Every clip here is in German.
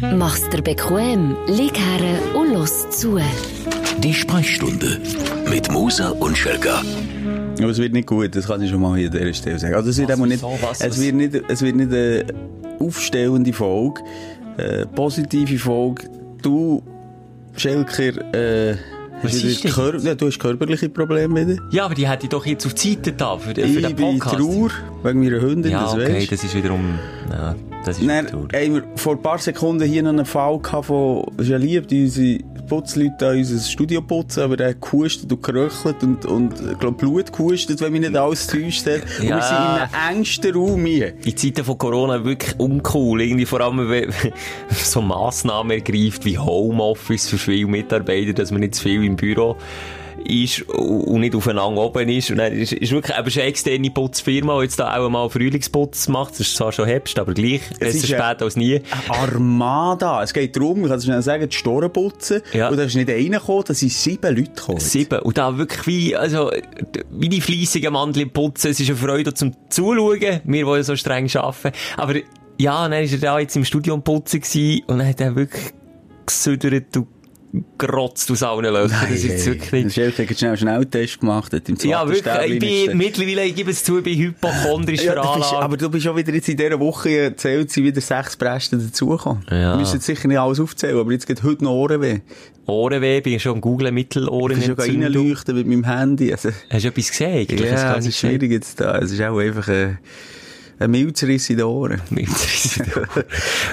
Mach's dir bequem, lieg her und los zu. Die Sprechstunde mit Musa und Schelga. Aber es wird nicht gut, das kann ich schon mal hier an dieser Stelle sagen. Also es wird Was, nicht, wieso, was, es wird nicht, es wird nicht eine aufstellende Folge, eine positive Folge. Du, Schelker, äh, Was hast Kör ja, du hast körperliche Probleme wieder. Ja, aber die hätte ich doch jetzt auf die Seite da für, für ich den bin Podcast. Trauer wegen meiner Hündin, ja, das okay, weisst. das ist wiederum... Ja, das ist Dann haben wir vor ein paar Sekunden hier noch einen Fall gehabt von, es ist ja lieb, die unsere Putzleute an unser Studio putzen, aber der hat gehustet und geröchelt und, und, ich glaube, Blut gehustet, wenn mich nicht alles täuscht hat. Und Ja. wir sind in einem engsten Raum hier. in Zeiten von Corona wirklich uncool. Irgendwie vor allem, wenn so Massnahmen ergreift wie Homeoffice für viele Mitarbeiter, dass man nicht zu viel im Büro ist und nicht aufeinander oben ist. Und dann ist, ist wirklich, aber es ist eine externe Putzfirma, die jetzt da auch mal Frühlingsputz macht. Das ist zwar schon Herbst, aber gleich, besser spät als nie. Armada. Es geht darum, ich kann es schnell sagen, die Storen putzen. Ja. Und da ist nicht einer gekommen, da sind sieben Leute gekommen. Sieben. Und da wirklich wie, also, wie die fleissigen Mandel putzen. Es ist eine Freude zum Zuschauen. Wir, ja so streng arbeiten. Aber, ja, dann war er da jetzt im Studio am Putzen und dann hat er wirklich gesüdert und gerotzt aus allen Löchern. Das ist wirklich nicht... ist schnell einen Schnelltest gemacht, hat im Ja, wirklich. Ich bin mittlerweile, ich gebe es zu, ich bin hypochondrisch Ja, bist, aber du bist auch wieder jetzt in dieser Woche erzählt, sind wieder sechs Bresten dazugekommen. Ja. Wir müssen jetzt sicher nicht alles aufzählen, aber jetzt geht heute noch Ohrenweh. Ohrenweh, bin ich schon am Googlen, Ich bin schon Mittelohrenentzündung. reinleuchten mit meinem Handy. Also, Hast du etwas gesehen? eigentlich? Ja, es ist schwierig jetzt da. Es ist auch einfach ein, ein Milzriss in den Ohren. Nein,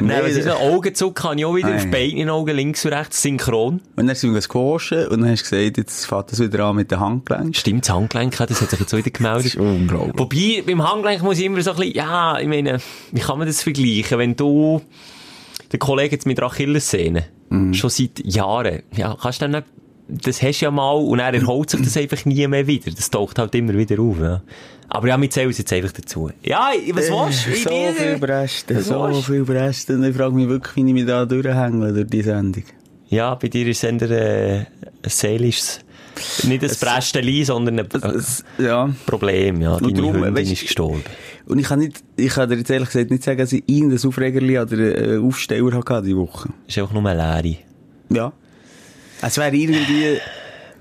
Nee, was ist das- noch? Augenzuck habe ich auch wieder Nein. auf beiden Augen, links und rechts, synchron. Und dann sind wir gewaschen und dann hast du gesagt, jetzt fängt das wieder an mit den Handgelenken. Stimmt, das Handgelenk, das hat sich jetzt wieder Das gemeldet. ist unglaublich. Wobei, beim Handgelenk muss ich immer so ein bisschen, ja, ich meine, wie kann man das vergleichen? Wenn du, der Kollege jetzt mit der Achillessehne, Mhm. schon seit Jahren, ja, kannst du dann nicht, das hast du ja mal und er erholt sich das einfach nie mehr wieder. Das taucht halt immer wieder auf, ja. Aber ja, wir zählen es jetzt einfach dazu. Ja, was willst du? So viel Bresten, so willst viel Bresten. Ich frage mich wirklich, wie ich mich da durchhängle durch die Sendung. Ja, bei dir ist es eher, äh, ein seelisches, nicht ein Brästeli, sondern ein, Es- Ja. Problem, ja. Deine darum, Hündin weisst- ist gestorben. Und ich kann nicht, ich kann dir jetzt ehrlich gesagt nicht sagen, dass ich irgendein Aufregerli oder äh, Aufsteller hatte diese Woche. Ist einfach nur eine Leere. Ja. Es wäre irgendwie,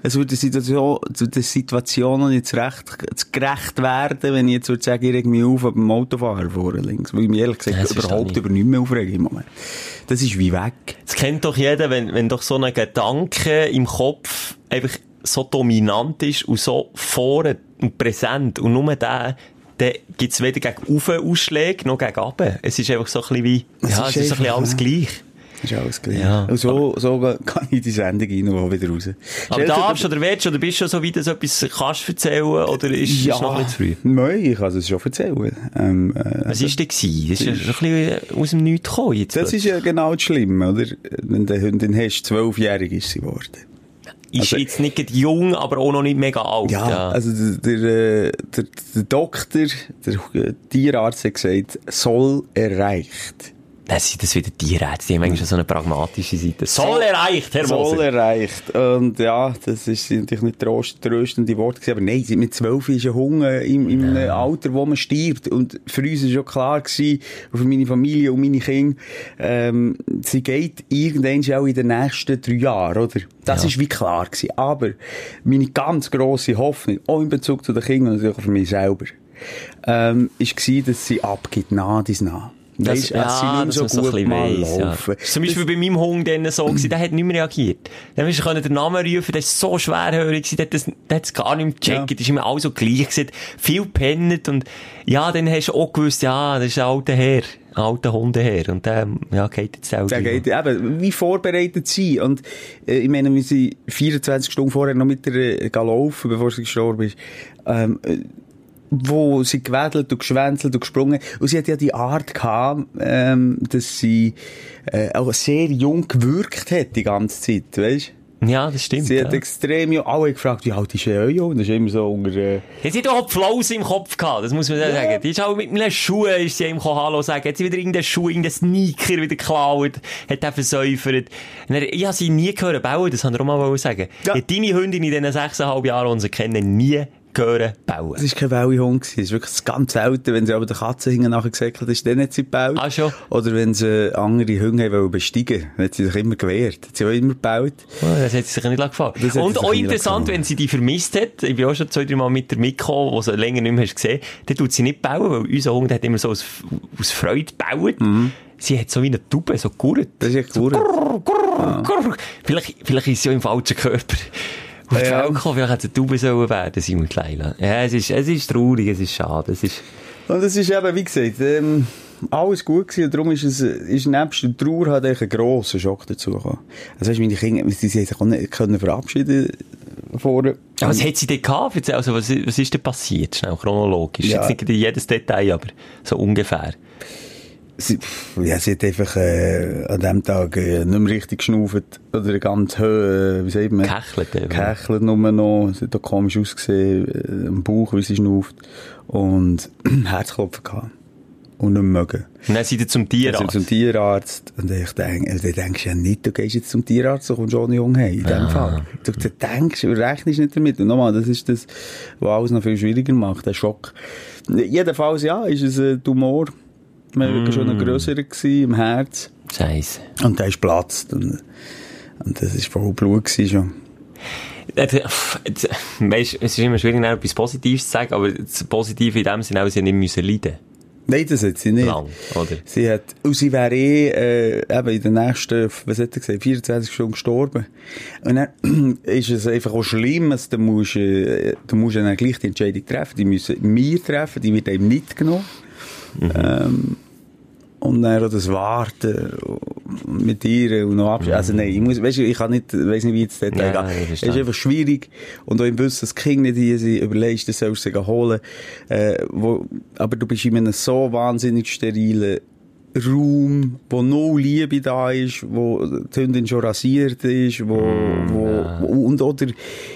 es würde der Situation, zu der Situation noch nicht zu recht, zu gerecht werden, wenn ich jetzt würde sagen, ich reg mich auf beim Autofahrer vorne links. Weil ich mich ehrlich gesagt das überhaupt über nichts mehr aufrege im Moment. Das ist wie weg. Das kennt doch jeder, wenn, wenn doch so ein Gedanke im Kopf einfach so dominant ist und so vorne und präsent und nur der, dann gibt's weder gegen Ufe Ausschläge noch gegen Abe. Es ist einfach so ein bisschen wie, Es ja, ist es ist ein bisschen einfach, alles ja. gleich. Ist alles gleich. Ja. Und so, so kann ich die Sendung rein und wieder raus. Aber Stellst du- darfst oder willst du, oder bist du schon so weit, dass du etwas kannst erzählen, oder ist es noch ein bisschen zu früh? Nein, ich kann es schon erzählen. Ähm, äh, Was ist denn gewesen? Das ist ja ein bisschen aus dem Nichts gekommen jetzt. das ist ja genau das Schlimme, oder? Wenn du Hündin hast, zwölfjährig ist sie geworden. ist also- jetzt nicht jung, aber auch noch nicht mega alt. Ja, also der, der, äh, der, der Doktor, der äh, Tierarzt hat gesagt, soll erreicht. Das sind das wieder Tierärzte, die haben schon so eine pragmatische Seite. Soll erreicht, Herr Soll Moser. erreicht. Und ja, das ist natürlich nicht trost, tröstende Worte gewesen, aber nein, mit zwölf ist ein Hunger im, im Alter, wo man stirbt. Und für uns war schon klar gewesen, für meine Familie und meine Kinder, ähm, sie geht irgendwann auch in den nächsten drei Jahren, oder? Das Ja. ist wie klar gewesen. Aber meine ganz grosse Hoffnung, auch in Bezug zu den Kindern und natürlich auch für mich selber, ähm, ist gewesen, dass sie abgibt, nah dies nah. Das, Weisst, ja, sind nicht so so gut ein bisschen mal weiss, ja. laufen. Das ist Zum Beispiel bei meinem Hund dann so gewesen, der hat nicht mehr reagiert. Dann hast du den Namen rufen, der ist so schwerhörig gewesen, der hat das, der hat es gar nicht mehr gecheckt, Ja. das ist immer alles so gleich gewesen, viel pennet und, ja, dann hast du auch gewusst, ja, das ist ein alter Herr, ein alter Hundeherr und der, ja, geht jetzt auch. Der geht, eben, wie vorbereitet sein. Und, äh, ich meine, wir sind 24 Stunden vorher noch mit der äh, gelaufen, bevor sie gestorben ist. Ähm, äh, wo sie gewedelt und geschwänzelt und gesprungen. Und sie hat ja die Art gehabt, ähm, dass sie, äh, auch sehr jung gewirkt hat die ganze Zeit, weißt Ja, das stimmt. Sie ja. hat extrem jung, alle gefragt, wie alt ist er jung? Das ist immer so unter, äh, Jetzt hat auch die Flause im Kopf gehabt, das muss man ja. sagen. Die ist auch mit einem Schuh, ist sie ihm gekommen, Hallo sagen. Hat sie wieder irgendeinen Schuh, irgendeinen Sneaker wieder geklaut, hat den versäufert. Und er- Ich habe sie nie gehört bauen, das kann ich auch mal sagen. Ja. Hat deine Hündin in diesen sechseinhalb Jahren, die sie kennen, nie hören bauen. Es war kein Wellihund. Es ist wirklich ganz selten, wenn sie aber der Katze hinten nachher gesäckelt ist, dann hat sie gebaut. Ah, schon? Oder wenn sie andere Hunde haben wollen besteigen, dann hat sie sich immer gewehrt. Hat sie auch immer gebaut. Oh, das hat sie sich nicht gefallen. Und auch interessant, wenn sie die vermisst hat, ich bin auch schon zwei, drei Mal mit der Mikro, wo sie länger nicht mehr hast gesehen, dann tut sie nicht bauen, weil unser Hund hat immer so aus, aus Freude gebaut. Sie hat so wie eine Taube, so gurrt. Das ist echt gut. Grrr, grrr, grrr. Vielleicht, vielleicht ist sie ja im falschen Körper. Die Ja. Welt gekommen, vielleicht hätte Taube sollen werden, Simon Leila. Ja, es ist, es ist traurig, es ist schade, es ist... Und es ist eben, wie gesagt, ähm, alles gut gewesen. Und darum ist es, ist nebst der Trauer hat eigentlich ein grosser Schock dazu gekommen. Also weißt, meine Kinder, sie sich nicht können verabschieden vorher. Ja, was hat sie denn gehabt? Also, was, was ist denn passiert? Schnell, chronologisch. Ja. Jetzt nicht jedes Detail, aber so ungefähr. Sie, ja, sie hat einfach äh, an dem Tag äh, nicht mehr richtig geschnauft. Oder ganz hoch, äh, wie sagt man? Gehechelt eben. Gehechelt nur noch. Sie hat auch komisch ausgesehen, äh, am Bauch, wie sie schnauft. Und Herzklopfen gehabt. Und nicht mögen. Und dann sind sie zum Tierarzt. zum Tierarzt. Und ich denke, also, du denkst ja nicht, du gehst jetzt zum Tierarzt, du kommst ohne Jung heim. In dem Fall. Du, du denkst, du rechnest nicht damit. Und nochmal, das ist das, was alles noch viel schwieriger macht, der Schock. Jedenfalls, ja, ist es ein Tumor. Waren wirklich schon ein grösserer gewesen, im Herz. Scheiße. Und der ist platzt. Und, und das war voll Blut schon. Äh, jetzt, Weisst, es ist immer schwierig, noch etwas Positives zu sagen, aber das Positive in dem Sinne auch, sie nicht müssen leiden. Nein, das hat sie nicht. Lang, oder? Sie hat, und sie wäre eh, äh, eben in den nächsten, was hat er gesagt, 24 Stunden gestorben. Und dann ist es einfach auch schlimm, dass du musst, äh, du musst dann gleich die Entscheidung treffen. Die müssen wir treffen, die wird einem nicht genommen. Ähm, und dann auch das Warten mit ihr und noch Abschied. Also nein, ich muss, weißt du, ich kann nicht, weiss nicht, wie jetzt Detail Ja, geht. Es ist einfach schwierig. Und auch im Wissen, dass die Kinder nicht hier sind, überlegst, das sollst du sie holen. Äh, wo, aber du bist in einem so wahnsinnig sterilen Raum, wo no Liebe da ist, wo die Hündin schon rasiert ist, wo, wo, wo und oder,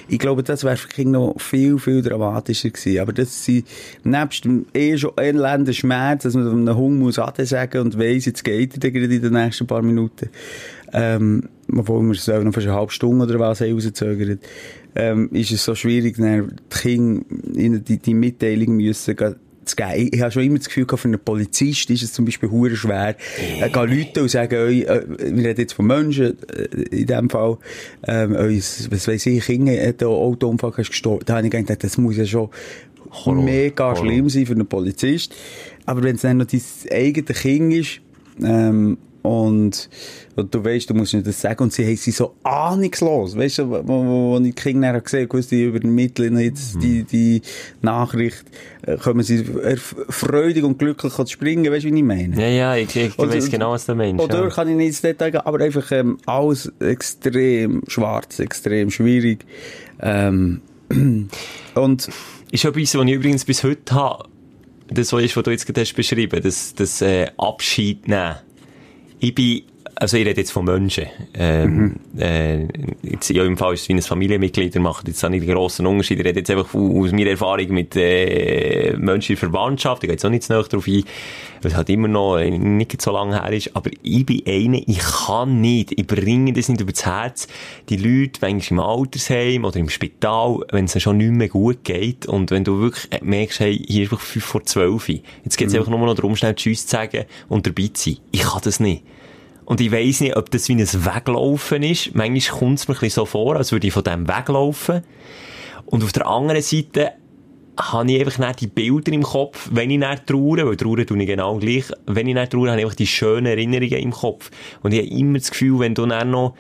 ich glaube, das wäre für die Kinder noch viel, viel dramatischer gewesen. Aber das sind, nebst dem eh schon elenden Schmerz, dass man einem Hund muss Ade sagen und weiss, jetzt geht er gerade in den nächsten paar Minuten, ähm, obwohl wir es noch fast eine halbe Stunde oder was haben rausgezögert, ähm, ist es so schwierig, dann die Kinder die, die Mitteilung müssen zu geben. Ich, ich habe schon immer das Gefühl gehabt, für einen Polizist ist es zum Beispiel hure schwer, äh, gehen Leute und sagen, äh, wir reden jetzt von Menschen, äh, in dem Fall, ähm, uns, was weiss ich, Kinder hat einen Autounfall ist gestorben. Da habe ich gedacht, das muss ja schon Horror, mega Horror. schlimm sein für einen Polizist. Aber wenn es dann noch dein eigenes Kind ist, ähm, und, du weißt, du musst nicht das sagen, und sie haben sie so ahnungslos, weißt du, wo, wo, wo ich die Kinder gesehen habe, die übermitteln jetzt die, die Nachricht, äh, kommen sie freudig und glücklich springen, weißt du, wie ich meine? Ja, ja, ich, ich Und- weiss genau, was du meinst. Oder Ja. kann ich nicht ins Detail gehen, aber einfach ähm, alles extrem schwarz, extrem schwierig. Ähm, und Ist etwas, was ich übrigens bis heute habe, das, was du jetzt gerade hast beschrieben, das, das äh, Abschied nehmen. Ich bin, also ich rede jetzt von Menschen. Ähm, äh, jetzt, ja, im Fall ist es wie ein Familienmitglied, ihr macht jetzt auch nicht einen grossen Unterschied. Ich rede jetzt einfach aus meiner Erfahrung mit äh, Menschen in der Verwandtschaft. Ich gehe jetzt auch nicht zu nahe drauf ein, weil es halt immer noch äh, nicht so lange her ist. Aber ich bin einer, ich kann nicht, ich bringe das nicht übers Herz. Die Leute, manchmal im Altersheim oder im Spital, wenn es schon nicht mehr gut geht und wenn du wirklich äh, merkst, hey, hier ist einfach 5 vor 12 Jetzt geht es einfach nur noch darum, schnell Tschüss zu sagen und dabei zu sein. Ich kann das nicht. Und ich weiss nicht, ob das wie ein Weglaufen ist. Manchmal kommt es mir ein bisschen so vor, als würde ich von dem weglaufen. Und auf der anderen Seite habe ich einfach nicht die Bilder im Kopf, wenn ich nicht traue, weil traue tue ich genau gleich, wenn ich nicht traue, habe ich einfach die schönen Erinnerungen im Kopf. Und ich habe immer das Gefühl, wenn du dann noch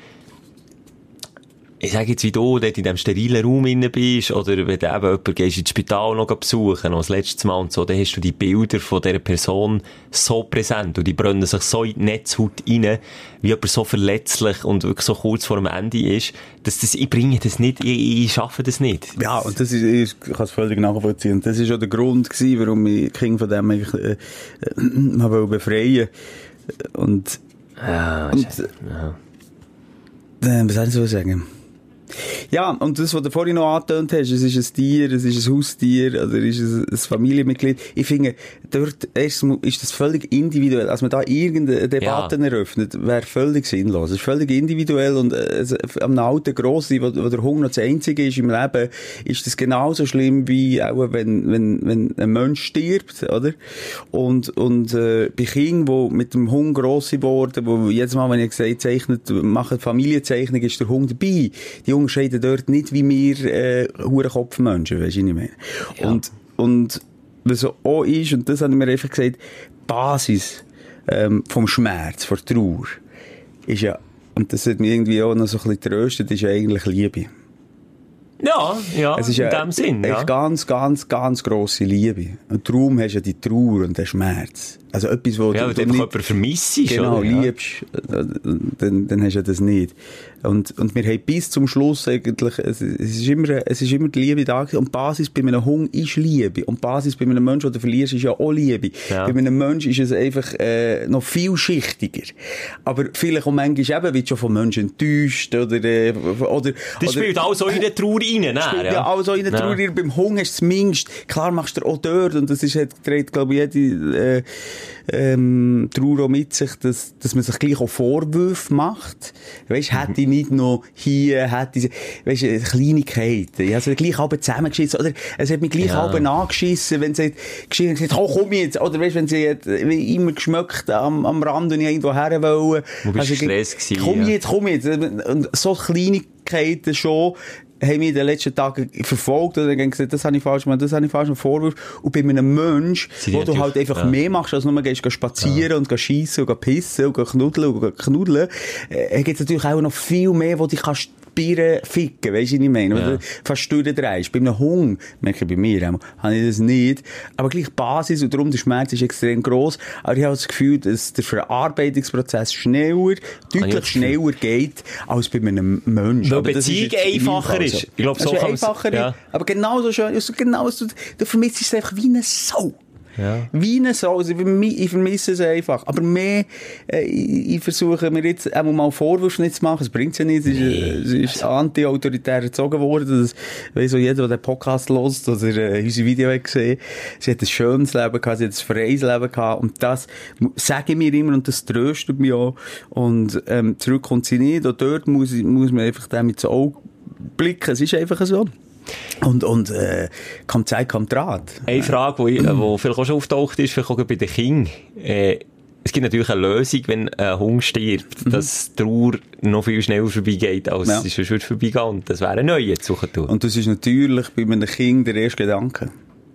ich sage jetzt, wie du dort in diesem sterilen Raum inne bist, oder wenn du eben jemanden gehst ins Spital noch besuchen, das letzte Mal und so, dann hast du die Bilder von dieser Person so präsent und die brennen sich so in die Netzhaut rein, wie jemand so verletzlich und wirklich so kurz vor dem Ende ist, dass das, ich bringe das nicht, ich, ich schaffe das nicht. Ja, und das ist, ich kann es völlig nachvollziehen. Und das ist auch der Grund gewesen, warum ich Kinder von dem eigentlich, äh, äh, befreien Und, Ja, und Scheiße. ja. äh, was soll ich so sagen? Ja, und das, was du vorhin noch angetönt hast, es ist ein Tier, es ist ein Haustier, oder es ist ein, Familienmitglied. Ich finde, dort ist das völlig individuell. Als man da irgendeine Debatte Ja. eröffnet, wäre völlig sinnlos. Es ist völlig individuell und äh, es- am alten Grossen, wo, wo der Hunger das Einzige ist im Leben, ist das genauso schlimm wie auch wenn, wenn, wenn ein Mensch stirbt, oder? Und, und äh, bei Kindern, die mit dem Hunger gross geworden, wo jedes Mal, wenn ich gesagt zeichnet, machen Familienzeichnung, ist der Hunger dabei. Die unterscheiden dort nicht wie wir äh, Hurenkopfmenschen, weisst du, was ich meine? Und, und was auch ist, und das habe ich mir einfach gesagt, die Basis ähm, vom Schmerz, von Trauer, ist ja, und das hat mich irgendwie auch noch so ein bisschen tröstet, ist ja eigentlich Liebe. Ja, ja, Es ist in ja dem Sinn, ja. ganz, ganz, ganz grosse Liebe. Und darum hast du ja die Trauer und den Schmerz. Also etwas, wo Ja, du, du nicht vermisst, genau oder? Ja. liebst, äh, dann, dann hast du ja das nicht. Und, und wir haben bis zum Schluss eigentlich, es, es ist immer, es ist immer die Liebe da. Und die Basis bei einem Hund ist Liebe. Und die Basis bei einem Menschen, den du verlierst, ist ja auch Liebe. Ja. Bei einem Menschen ist es einfach äh, noch viel schichtiger. Aber vielleicht auch manchmal eben, wird schon von Menschen enttäuscht oder, äh, oder, Das spielt alles so in der Trauer rein, ne? spielt ja, also in der Ja. Trauer, beim Hunger hast du zumindest, klar machst du auch dort, und das ist, trägt, glaube ich, jede, äh, ähm, Trauer mit sich, dass, dass man sich gleich auch Vorwürfe macht. Weisst, hätte ich nicht noch hier, hätte ich, weisst, äh, Kleinigkeiten. Ich habe sie gleich alle zusammengeschissen, oder es hat mich gleich Ja. alle angeschissen, wenn sie geschissen gesagt, oh, komm jetzt, oder weisst, wenn sie hat, wie immer geschmeckt am, am Rand und ich irgendwo her wollen. Wo bist du Also, gestresst gewesen, Komm jetzt, komm jetzt. Und so Kleinigkeiten schon, haben mich in den letzten Tagen verfolgt oder gesagt, das habe ich falsch gemacht, das habe ich falsch gemacht, Vorwurf. Und bei einem Mensch, Sie wo du halt einfach ja. mehr machst, als nur gehst, spazieren und gehst schiessen und pissen und knuddeln und knuddeln, äh, gibt es natürlich auch noch viel mehr, wo dich kannst Birnen ficken, weisst du, was ich meine? Ja. Oder fast durchdrehst. Bei einem Hund, merke ich bei mir, habe ich das nicht. Aber gleich die Basis und darum der Schmerz ist extrem gross. Aber ich habe das Gefühl, dass der Verarbeitungsprozess schneller, deutlich Gefühl. schneller geht, als bei einem Menschen. Weil Aber das ist Beziehung einfacher ist. so. Ich glaube, so ist einfacher, ja. aber genauso schön, also genau, du, du vermisst es einfach wie eine Sau. Ja. Wie eine Sau. Also ich vermi- ich vermisse es einfach. Aber mehr, äh, ich, versuche mir jetzt einmal mal Vorwürfe nicht zu machen. Es bringt ja nichts. Es ist, es ist anti-autoritär erzogen worden. Das weiss auch jeder, der den Podcast hört oder äh, unsere Video hat gesehen. Sie hat ein schönes Leben gehabt, sie hat ein freies Leben gehabt. Und das sage ich mir immer und das tröstet mich auch. Und ähm, zurück kommt sie nicht. Und dort muss, muss man einfach dem ins Auge blicken. Es ist einfach so. Und, und äh, kommt Zeit, kommt Draht. Eine Frage, die wo vielleicht auch schon auftaucht ist, vielleicht auch bei den Kindern. Äh, es gibt natürlich eine Lösung, wenn ein Hund stirbt, dass die Trauer noch viel schneller vorbeigeht, als Ja. es sonst würde vorbeigehen. Das wäre ein neuer zu suchen tun. Und das ist natürlich bei einem Kind der erste Gedanke.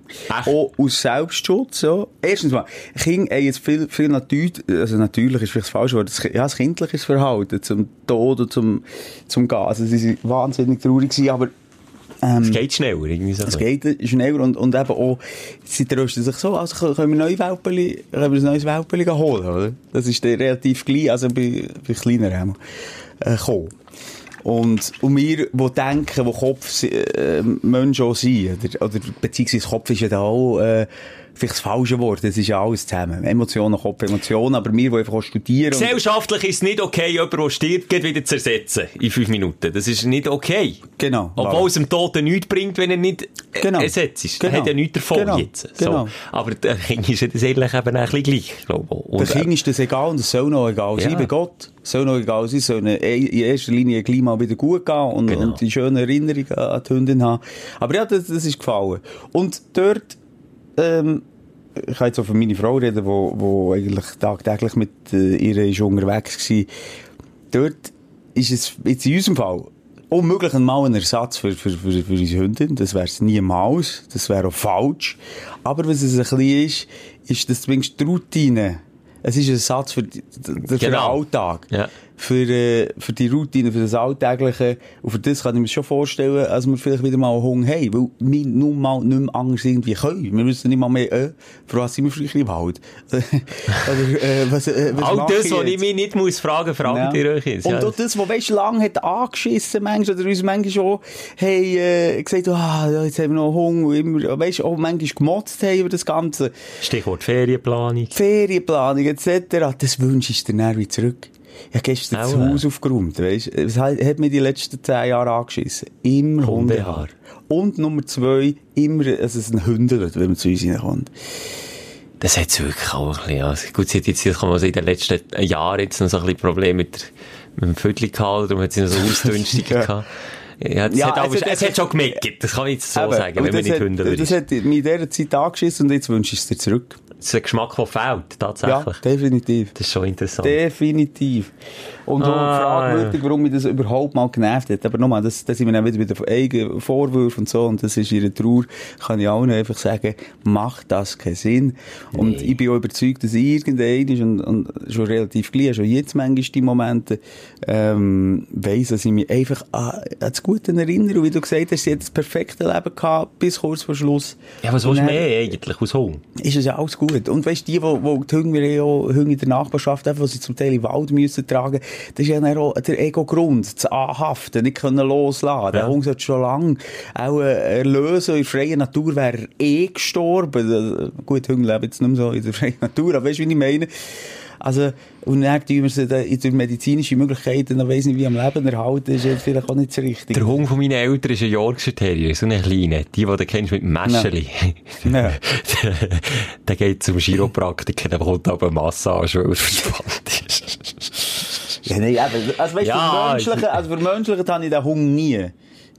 Echt? Auch aus Selbstschutz, ja. Erstens mal, Kinder haben jetzt viel, viel natürlich, also natürlich ist vielleicht das falsche Wort, das, ja, das kindliches Verhalten zum Tod und zum, zum Gehen. Also sie sind wahnsinnig traurig gewesen, aber Es geht schneller, irgendwie so. es geht schneller und, und eben auch, sie trösten sich so, also können wir neue Welpeli, können wir ein neues Welpeli holen, oder? Das ist relativ klein, also bei, bei kleineren äh, gekommen. Und, und wir, die denken, wo Kopf äh, Menschen auch sind, oder, oder beziehungsweise Kopf ist ja da auch äh, vielleicht das falsche Wort, das ist ja alles zusammen. Emotionen, Kopf, Emotionen, aber wir, die einfach auch studieren... Gesellschaftlich ist es nicht okay, jemanden, der stirbt, geht wieder zu ersetzen in fünf Minuten. Das ist nicht okay. Genau. Obwohl es dem Toten nichts bringt, wenn er nicht äh, Genau. ersetzt ist. Genau. Er hat ja nichts davon Genau. jetzt. So. Genau. Aber der Kind ist das eigentlich eben ein bisschen gleich, glaube ich. Der äh, Kind ist das egal und es soll noch egal sein Ja. bei Gott. Es soll noch egal sein, es soll ihnen in erster Linie mal wieder gut gehen und, Genau. und die schönen Erinnerungen an die Hündin haben. Aber ja, das, das ist gefallen. Und dort, ähm, ich kann jetzt auch von meiner Frau reden, wo, wo eigentlich tagtäglich mit äh, ihr ist unterwegs war. Dort ist es jetzt in unserem Fall unmöglich einmal ein Ersatz für, für, für, für unsere Hündin. Das wäre es niemals. Das wäre auch falsch. Aber was es ein bisschen ist, ist, dass zumindest die Routine, es ist ein Ersatz für, die- für den Genau. Alltag. Ja. Für, äh, für die Routine, für das Alltägliche. Und für das kann ich mir schon vorstellen, als wir vielleicht wieder mal einen Hunger haben. Weil wir nun mal nicht mehr anders irgendwie können. Wir müssen nicht mal mehr, äh, für was sind wir früher im Wald? Oder, äh, was, äh, was all das, was ich mich nicht muss fragen, fragt ihr euch jetzt. Und Ja. auch das, was weisst, lang hat angeschissen, manchmal, oder uns manchmal schon, hey, äh, gesagt, ah, ja, jetzt haben wir noch Hunger, und immer, weisst, auch manchmal gemotzt haben über das Ganze. Stichwort Ferienplanung. Ferienplanung, etc., das wünschst du dir dann wieder zurück. Ich habe gestern Auch, das. Haus aufgeräumt, weisst Es hat, hat mir die letzten zehn Jahre angeschissen. Immer Hundehaar. Und Nummer zwei, immer, dass es ein Hündel, wenn man zu uns reinkommt. Das hat wirklich auch ein bisschen, also gut, sie hat jetzt, kann man sagen, in den letzten Jahren jetzt noch so ein bisschen Probleme mit, mit dem Viertel gehabt, darum hat sie noch so Ausdünstiger Ja. gehabt. Ja, das Ja, hat, aber, es es, hat- schon gemerkt, das kann ich jetzt so Eben. sagen, wenn man das nicht hat- Hündler Das ist. hat mich in dieser Zeit angeschissen und jetzt wünsche ich es dir zurück. Ist ein Geschmack, der fehlt, Ja, tatsächlich. definitiv. Das ist schon interessant. Definitiv. Und so Ah, fragwürdig, warum mich das überhaupt mal genervt hat. Aber nochmal, das, das sind wir dann wieder den eigenen Vorwürfen und so. Und das ist ihre Trauer. Kann ich allen einfach sagen, macht das keinen Sinn. Und ich bin auch überzeugt, dass irgendein ist und, und schon relativ gleich, schon jetzt manchmal die Momente, ähm, weiss, dass ich mich einfach an, an das Gute erinnere. Und wie du gesagt hast, sie hat das perfekte Leben gehabt, bis kurz vor Schluss. Ja, was willst du mehr eigentlich aus Hunger? ist es ja alles gut. Und weißt du, die, die ja auch Hunger in der Nachbarschaft, einfach, wo sie zum Teil in den Wald müssen tragen, das ist ja auch der Ego-Grund, das Anhaften, nicht können loslassen. Der Ja. Hund sollte schon lange auch äh, erlösen. In der freien Natur wäre er eh gestorben. Äh, Gut, Hunde leben jetzt nicht mehr so in der freien Natur, aber weißt du, wie ich meine? Also, und dann tun wir sie durch medizinische Möglichkeiten, dann weiss nicht, wie am Leben erhalten, ist jetzt vielleicht auch nicht so richtig. Der Hund von meinen Eltern ist ein Yorkshire Terrier, so eine kleine. Die, die du kennst mit dem Mäscheli. Der, der geht zum Chiropraktiker, der bekommt aber eine Massage, weil er verspannt ist. Ja, nee, eben, also weißt Ja, für Menschliche, also für Menschliche habe ich den Hunger nie.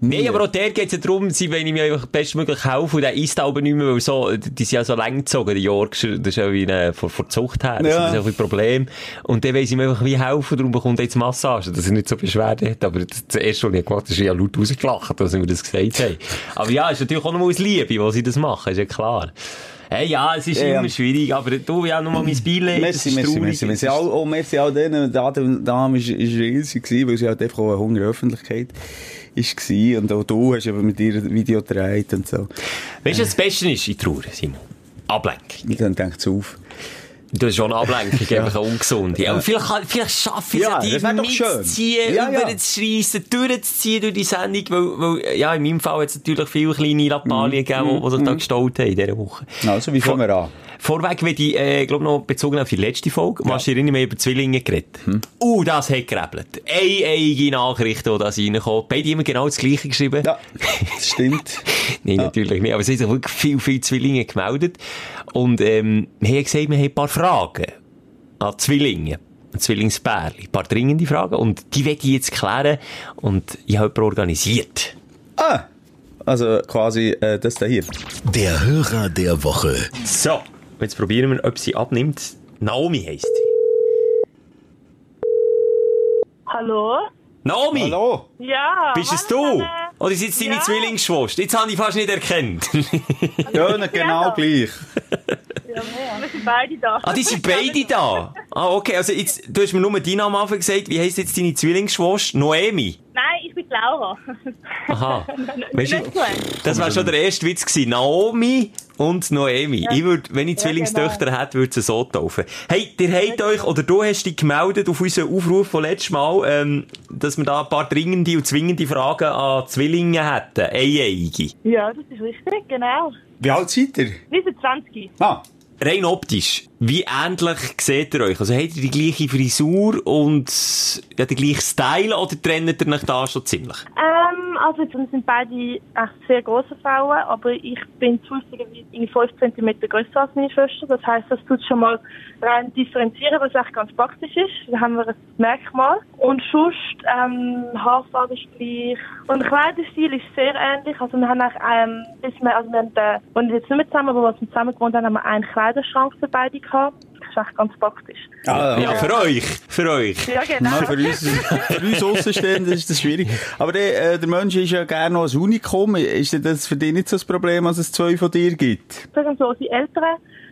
Nee, aber auch der geht es ja darum, sie wollen ihm ja einfach bestmöglich helfen und der isst aber nicht mehr, weil so, die sind ja so lang gezogen, die Yorkshire, das ist ja wie eine, von der Zucht her, das Ja. ist ja ein Problem. Und wollen sie ihm einfach wie helfen, darum bekommt er jetzt Massage, dass er nicht so Beschwerden hat. Aber das, das erste, was ich gemacht habe, ist ja laut rausgelacht, als wir das gesagt haben. Aber ja, ist natürlich auch noch aus Liebe, wo sie das machen, ist ja klar. Hey, ja, es ist Ja, ja. immer schwierig, aber du, ja, nochmal mein Beileid, das Merci, ist merci, merci, merci. Auch, auch merci all denen, die Dame war riesig gewesen, weil sie halt einfach auch eine Hunger Öffentlichkeit ist gewesen. Und auch du hast aber mit ihr ein Video gedreht und so. Weißt du, was das Beste ist in Trauer, Simon? Ablenkung. Dann denkt es auf. Das ist schon eine Ablenkung, einfach eine ungesunde. Aber vielleicht, vielleicht schaffe ich Ja, es ja, mitzuziehen, Ja, ja. überzuschreissen, durchzuziehen durch die Sendung, weil, weil, ja, in meinem Fall hat es natürlich viele kleine Lappalien gegeben, die die sich da gestaut haben in dieser Woche. Also, wie fangen wir an? Vorweg, wenn ich, äh, glaub noch bezogen auf die letzte Folge, ja. du erinnern, wir haben über Zwillinge geredet. Uh, das hat gerebelt. Eieiige Nachrichten, die da reinkommen. Beide immer genau das Gleiche geschrieben. Ja, das stimmt. Nein, natürlich nicht. Aber es haben sich wirklich viel, viel Zwillinge gemeldet. Und, ähm, wir haben gesagt, wir haben ein paar Fragen an Zwillinge. Ein Zwillingspärchen. Ein paar dringende Fragen. Und die werde ich jetzt klären. Und ich habe jemanden organisiert. Ah! Also quasi äh, das da hier. Der Hörer der Woche. So. Jetzt probieren wir, ob sie abnimmt. Naomi heisst sie. Hallo? Naomi! Hallo! Ja. Bist es du? Oder ist jetzt deine Ja. Zwillingsschwester? Jetzt habe ich fast nicht erkannt. Ja, nicht genau Ja. gleich. Wir sind beide da. ah, die sind beide da. Ah, okay. Also jetzt, du hast mir nur deinen Namen am Anfang gesagt. Wie heisst jetzt deine Zwillingsschwester? Noemi. Nein, ich bin Laura. Aha. Weißt du, das war schon der erste Witz gewesen. Naomi und Noemi. Ich würd, wenn ich Zwillingstöchter hätte, würde sie so taufen. Hey, ihr habt euch, oder du hast dich gemeldet auf unseren Aufruf von letztes Mal, ähm, dass wir da ein paar dringende und zwingende Fragen an Zwillinge hätten. Eieiige. Ja, das ist richtig, genau. Wie alt seid ihr? Wir sind 20. Ah, Rein optisch, wie ähnlich seht ihr euch? Also habt ihr die gleiche Frisur und ja, den gleichen Style oder trennt ihr euch da schon ziemlich? Ähm, also wir sind beide echt sehr große Frauen, aber ich bin zufälligerweise irgendwie 5 cm größer als meine Schwester. Das heisst, das tut schon mal rein differenzieren, was echt ganz praktisch ist. Da haben wir ein Merkmal. Und sonst, ähm, Haarfarbe ist gleich. Und Kleiderstil ist sehr ähnlich. Also wir haben auch, ähm, bis wir, also wir haben, äh, wir jetzt nicht mehr zusammen, aber als wir zusammen gewohnt haben, haben wir einen Kleiderschrank für beide gehabt. Das ist echt ganz praktisch. ah Ja, für euch, für euch. Ja, genau. Na, für uns, für uns Außenstehende ist das schwierig. Aber der, äh, der Mensch ist ja gerne noch ein Unikum. Ist das für dich nicht so ein Problem, dass es zwei von dir gibt? sagen so, unsere Eltern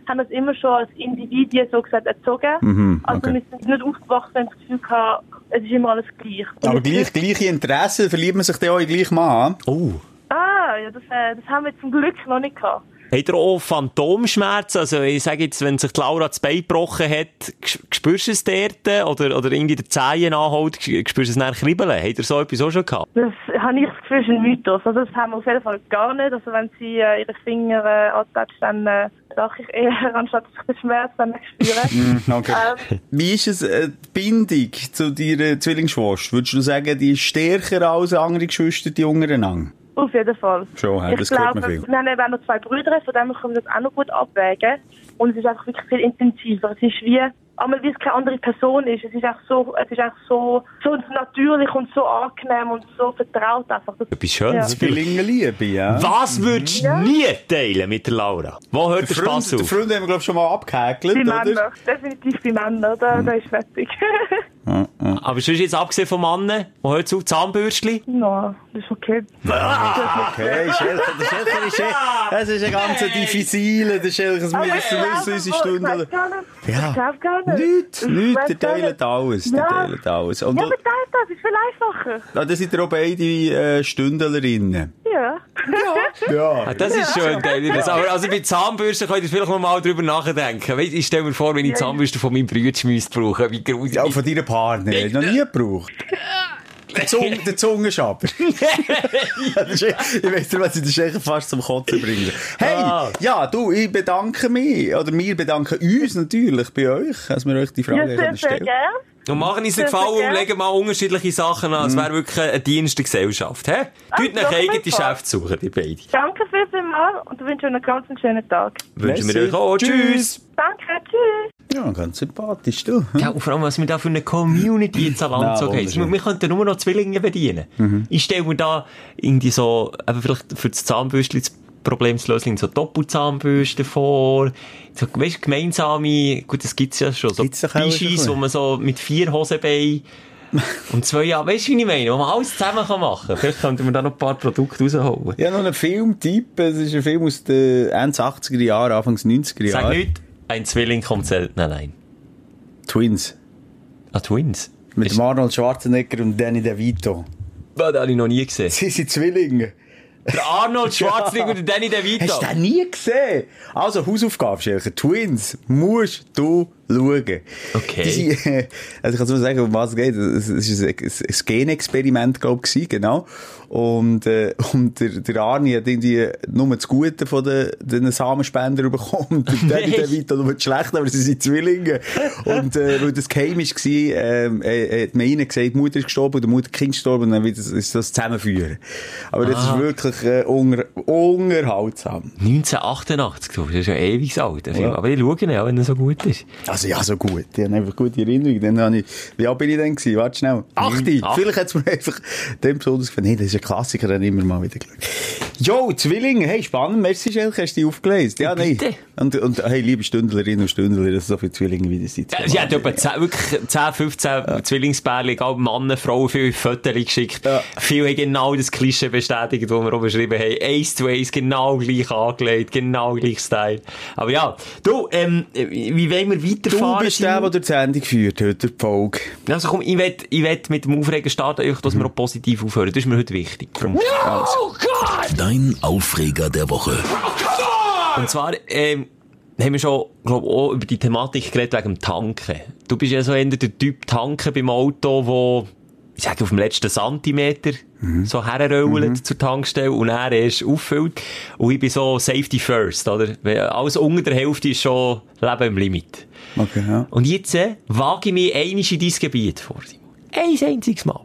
haben uns immer schon als Individuen so gesagt erzogen. Mhm, Also okay. wir sind nicht aufgewachsen und das Gefühl gehabt, es ist immer alles gleich. Und Aber gleich, gleiche Interessen, verliebt man sich dann auch in den gleichen Mann? Oh. Ah, ja, das, äh, das haben wir zum Glück noch nicht gehabt. Habt ihr auch Phantomschmerzen? Also, ich sage jetzt, wenn sich die Laura das Bein gebrochen hat, spürst du es dort? Oder, oder irgendwie der Zehen anholt, spürst du es dann kribbeln? Habt ihr so etwas auch schon gehabt? Das habe ich das Gefühl, ist ein Mythos. Also das haben wir auf jeden Fall gar nicht. Also wenn sie äh, ihre Finger äh, antatscht, dann äh, lache ich eher, anstatt dass ich den Schmerz dann spüre. Mhm, Okay. Ähm, Wie ist es, äh, die Bindung zu deiner Zwillingsschwester? Würdest du sagen, die ist stärker als andere Geschwister, die untereinander? Auf jeden Fall. Schon, ich das glaube, man viel. wir haben eben auch noch zwei Brüder, von dem können wir das auch noch gut abwägen. Und es ist einfach wirklich viel intensiver. Es ist wie, einmal wie es keine andere Person ist. Es ist einfach so, es ist einfach so, so natürlich und so angenehm und so vertraut einfach. Das, Etwas Schönes. Ja. Zwillinge Liebe, ja. Was würdest du nie teilen mit der Laura? Wo hört der, Der Freund, der auf? Freund haben wir, glaube ich, schon mal abgehäkelt, bei oder? Männern. Definitiv bei Männern. Da, da ist fertig. Aber sonst jetzt abgesehen vom Mann, wo hört es auf? Zahnbürstchen? no, das ist okay. Okay, Schelke, der Schelke ist, das ist ein ganz diffizile, der Schelke, das müssen, unsere. Ich weiß gar nicht. Ja. Ich nicht. Nichts, Ich nichts, teilt nicht. alles, der Ja. teilt alles. Und Ja, ja, aber teilt das, ist viel einfacher. da sind ihr auch beide äh, Stündlerinnen. Ja. Ja. Ah, Das ist schön, geil. Das, aber also bei Zahnbürsten könnt ihr vielleicht noch mal drüber nachdenken. Weißt, ich stelle mir vor, wenn ich Zahnbürste von meinem Bruder müsste brauchen, wie gruselig. Ja, auch von deiner Partner. Du noch nie gebraucht. Der, Zung, der Zungenschaber. ja, das ist, ich weiss nicht, was ich den Schelke fast zum Kotzen bringe. Hey, Ah. ja, du, ich bedanke mich, oder wir bedanken uns natürlich bei euch, dass wir euch die Ja, Frage sehr stellen. Und machen uns den Gefallen und legen mal unterschiedliche Sachen an. Es wäre wirklich ein Dienst der Gesellschaft. Hä? Tut nach eigene. Geschäfte suchen, die beiden. Danke viel mal und wünsche euch einen ganz schönen Tag. Wünschen wir euch auch. Tschüss. Tschüss. Danke, tschüss. Ja, ganz sympathisch, du. Ja, und vor allem, was wir da für eine Community jetzt an Land gezogen haben. Wir könnten nur noch Zwillinge bedienen. Ich stelle mir da irgendwie so, eben vielleicht für das Zahnbürstchen das Problem zu lösen, so Doppelzahnbürsten vor, so, weißt, du, gemeinsame, gut, das gibt's ja schon, so Bischis, wo man so mit vier Hosenbeinen und zwei Jahren, weißt du, wie ich meine, wo man alles zusammen kann machen kann. Vielleicht könnten wir da noch ein paar Produkte rausholen. Ja, noch einen Filmtipp. Es ist ein Film aus den Ende 80er Jahren, Anfangs 90er Sag Jahren. nicht, ein Zwilling kommt selten allein. Twins. Ah, Twins. Mit Ist- dem Arnold Schwarzenegger und Danny DeVito. Das habe ich noch nie gesehen. Sie sind Zwillinge. Der Arnold Schwarzenegger und der Danny DeVito. Hast du den nie gesehen? Also, Hausaufgabe, Schelker. Twins musst du schauen. Okay. Sind, äh, also ich kann nur sagen, um was es geht. Es ist ein, Genexperiment, glaube ich, genau. Und, äh, und der, der Arnie hat irgendwie nur das Gute von den, den Samenspender bekommen. Und der Danny Nein. DeVito nur das Schlechte, aber sie sind Zwillinge. Und, äh, weil das geheim war, ähm, äh, hat man ihnen gesagt, die Mutter ist gestorben und der Mutter Kind gestorben und dann wird das, ist das zusammenführen. Aber das Ah. ist wirklich, äh, unger, unterhaltsam. 1988, du, das ist ja ewig alt, der. Ja. Aber ich schaue ihn ja, wenn er so gut ist. Also ja, so gut. Die haben einfach gute Erinnerungen. Dann habe ich, wie alt bin ich denn gewesen? Warte schnell. Achte. acht. Vielleicht hat es mir einfach dem besonders gefallen. Nee, das ist ein Klassiker, den immer mal wieder geschaut. Jo, Zwillinge. Hey, spannend. Merci, Schelke. Hast du die aufgelesen? Ja, nein. Und, und, hey, liebe Stündlerinnen und Stündler, das sind so viele Zwillinge, wie das sind. Ja, Sie hat etwa 10, wirklich 10, 15 Zwillingspärchen, egal Männer, Frauen, viele Fotos geschickt. Ja. Viele haben genau das Klischee bestätigt, das wir auch beschrieben haben. Eins zu eins, genau gleich angelegt, genau gleich Style. Aber ja, du, ähm, wie wollen wir Du weiterfahren? bist der, der durch die Sendung führt, heute, die Folge. Also komm, ich will, ich will mit dem Aufregen starten, dass wir auch positiv aufhören. Das ist mir heute wichtig. Darum. Dein Aufreger der Woche. Und zwar, ähm, haben wir schon, glaub, auch über die Thematik geredet wegen dem Tanken. Du bist ja so eher der Typ Tanken beim Auto, wo, ich sage, auf dem letzten Zentimeter so herrollt zur Tankstelle und er erst auffüllt. Und ich bin so Safety First, oder? Alles unter der Hälfte ist schon Leben im Limit. Okay, ja. Und jetzt äh, wage ich mich einmal in dein Gebiet vor, Simon. Ein einziges Mal.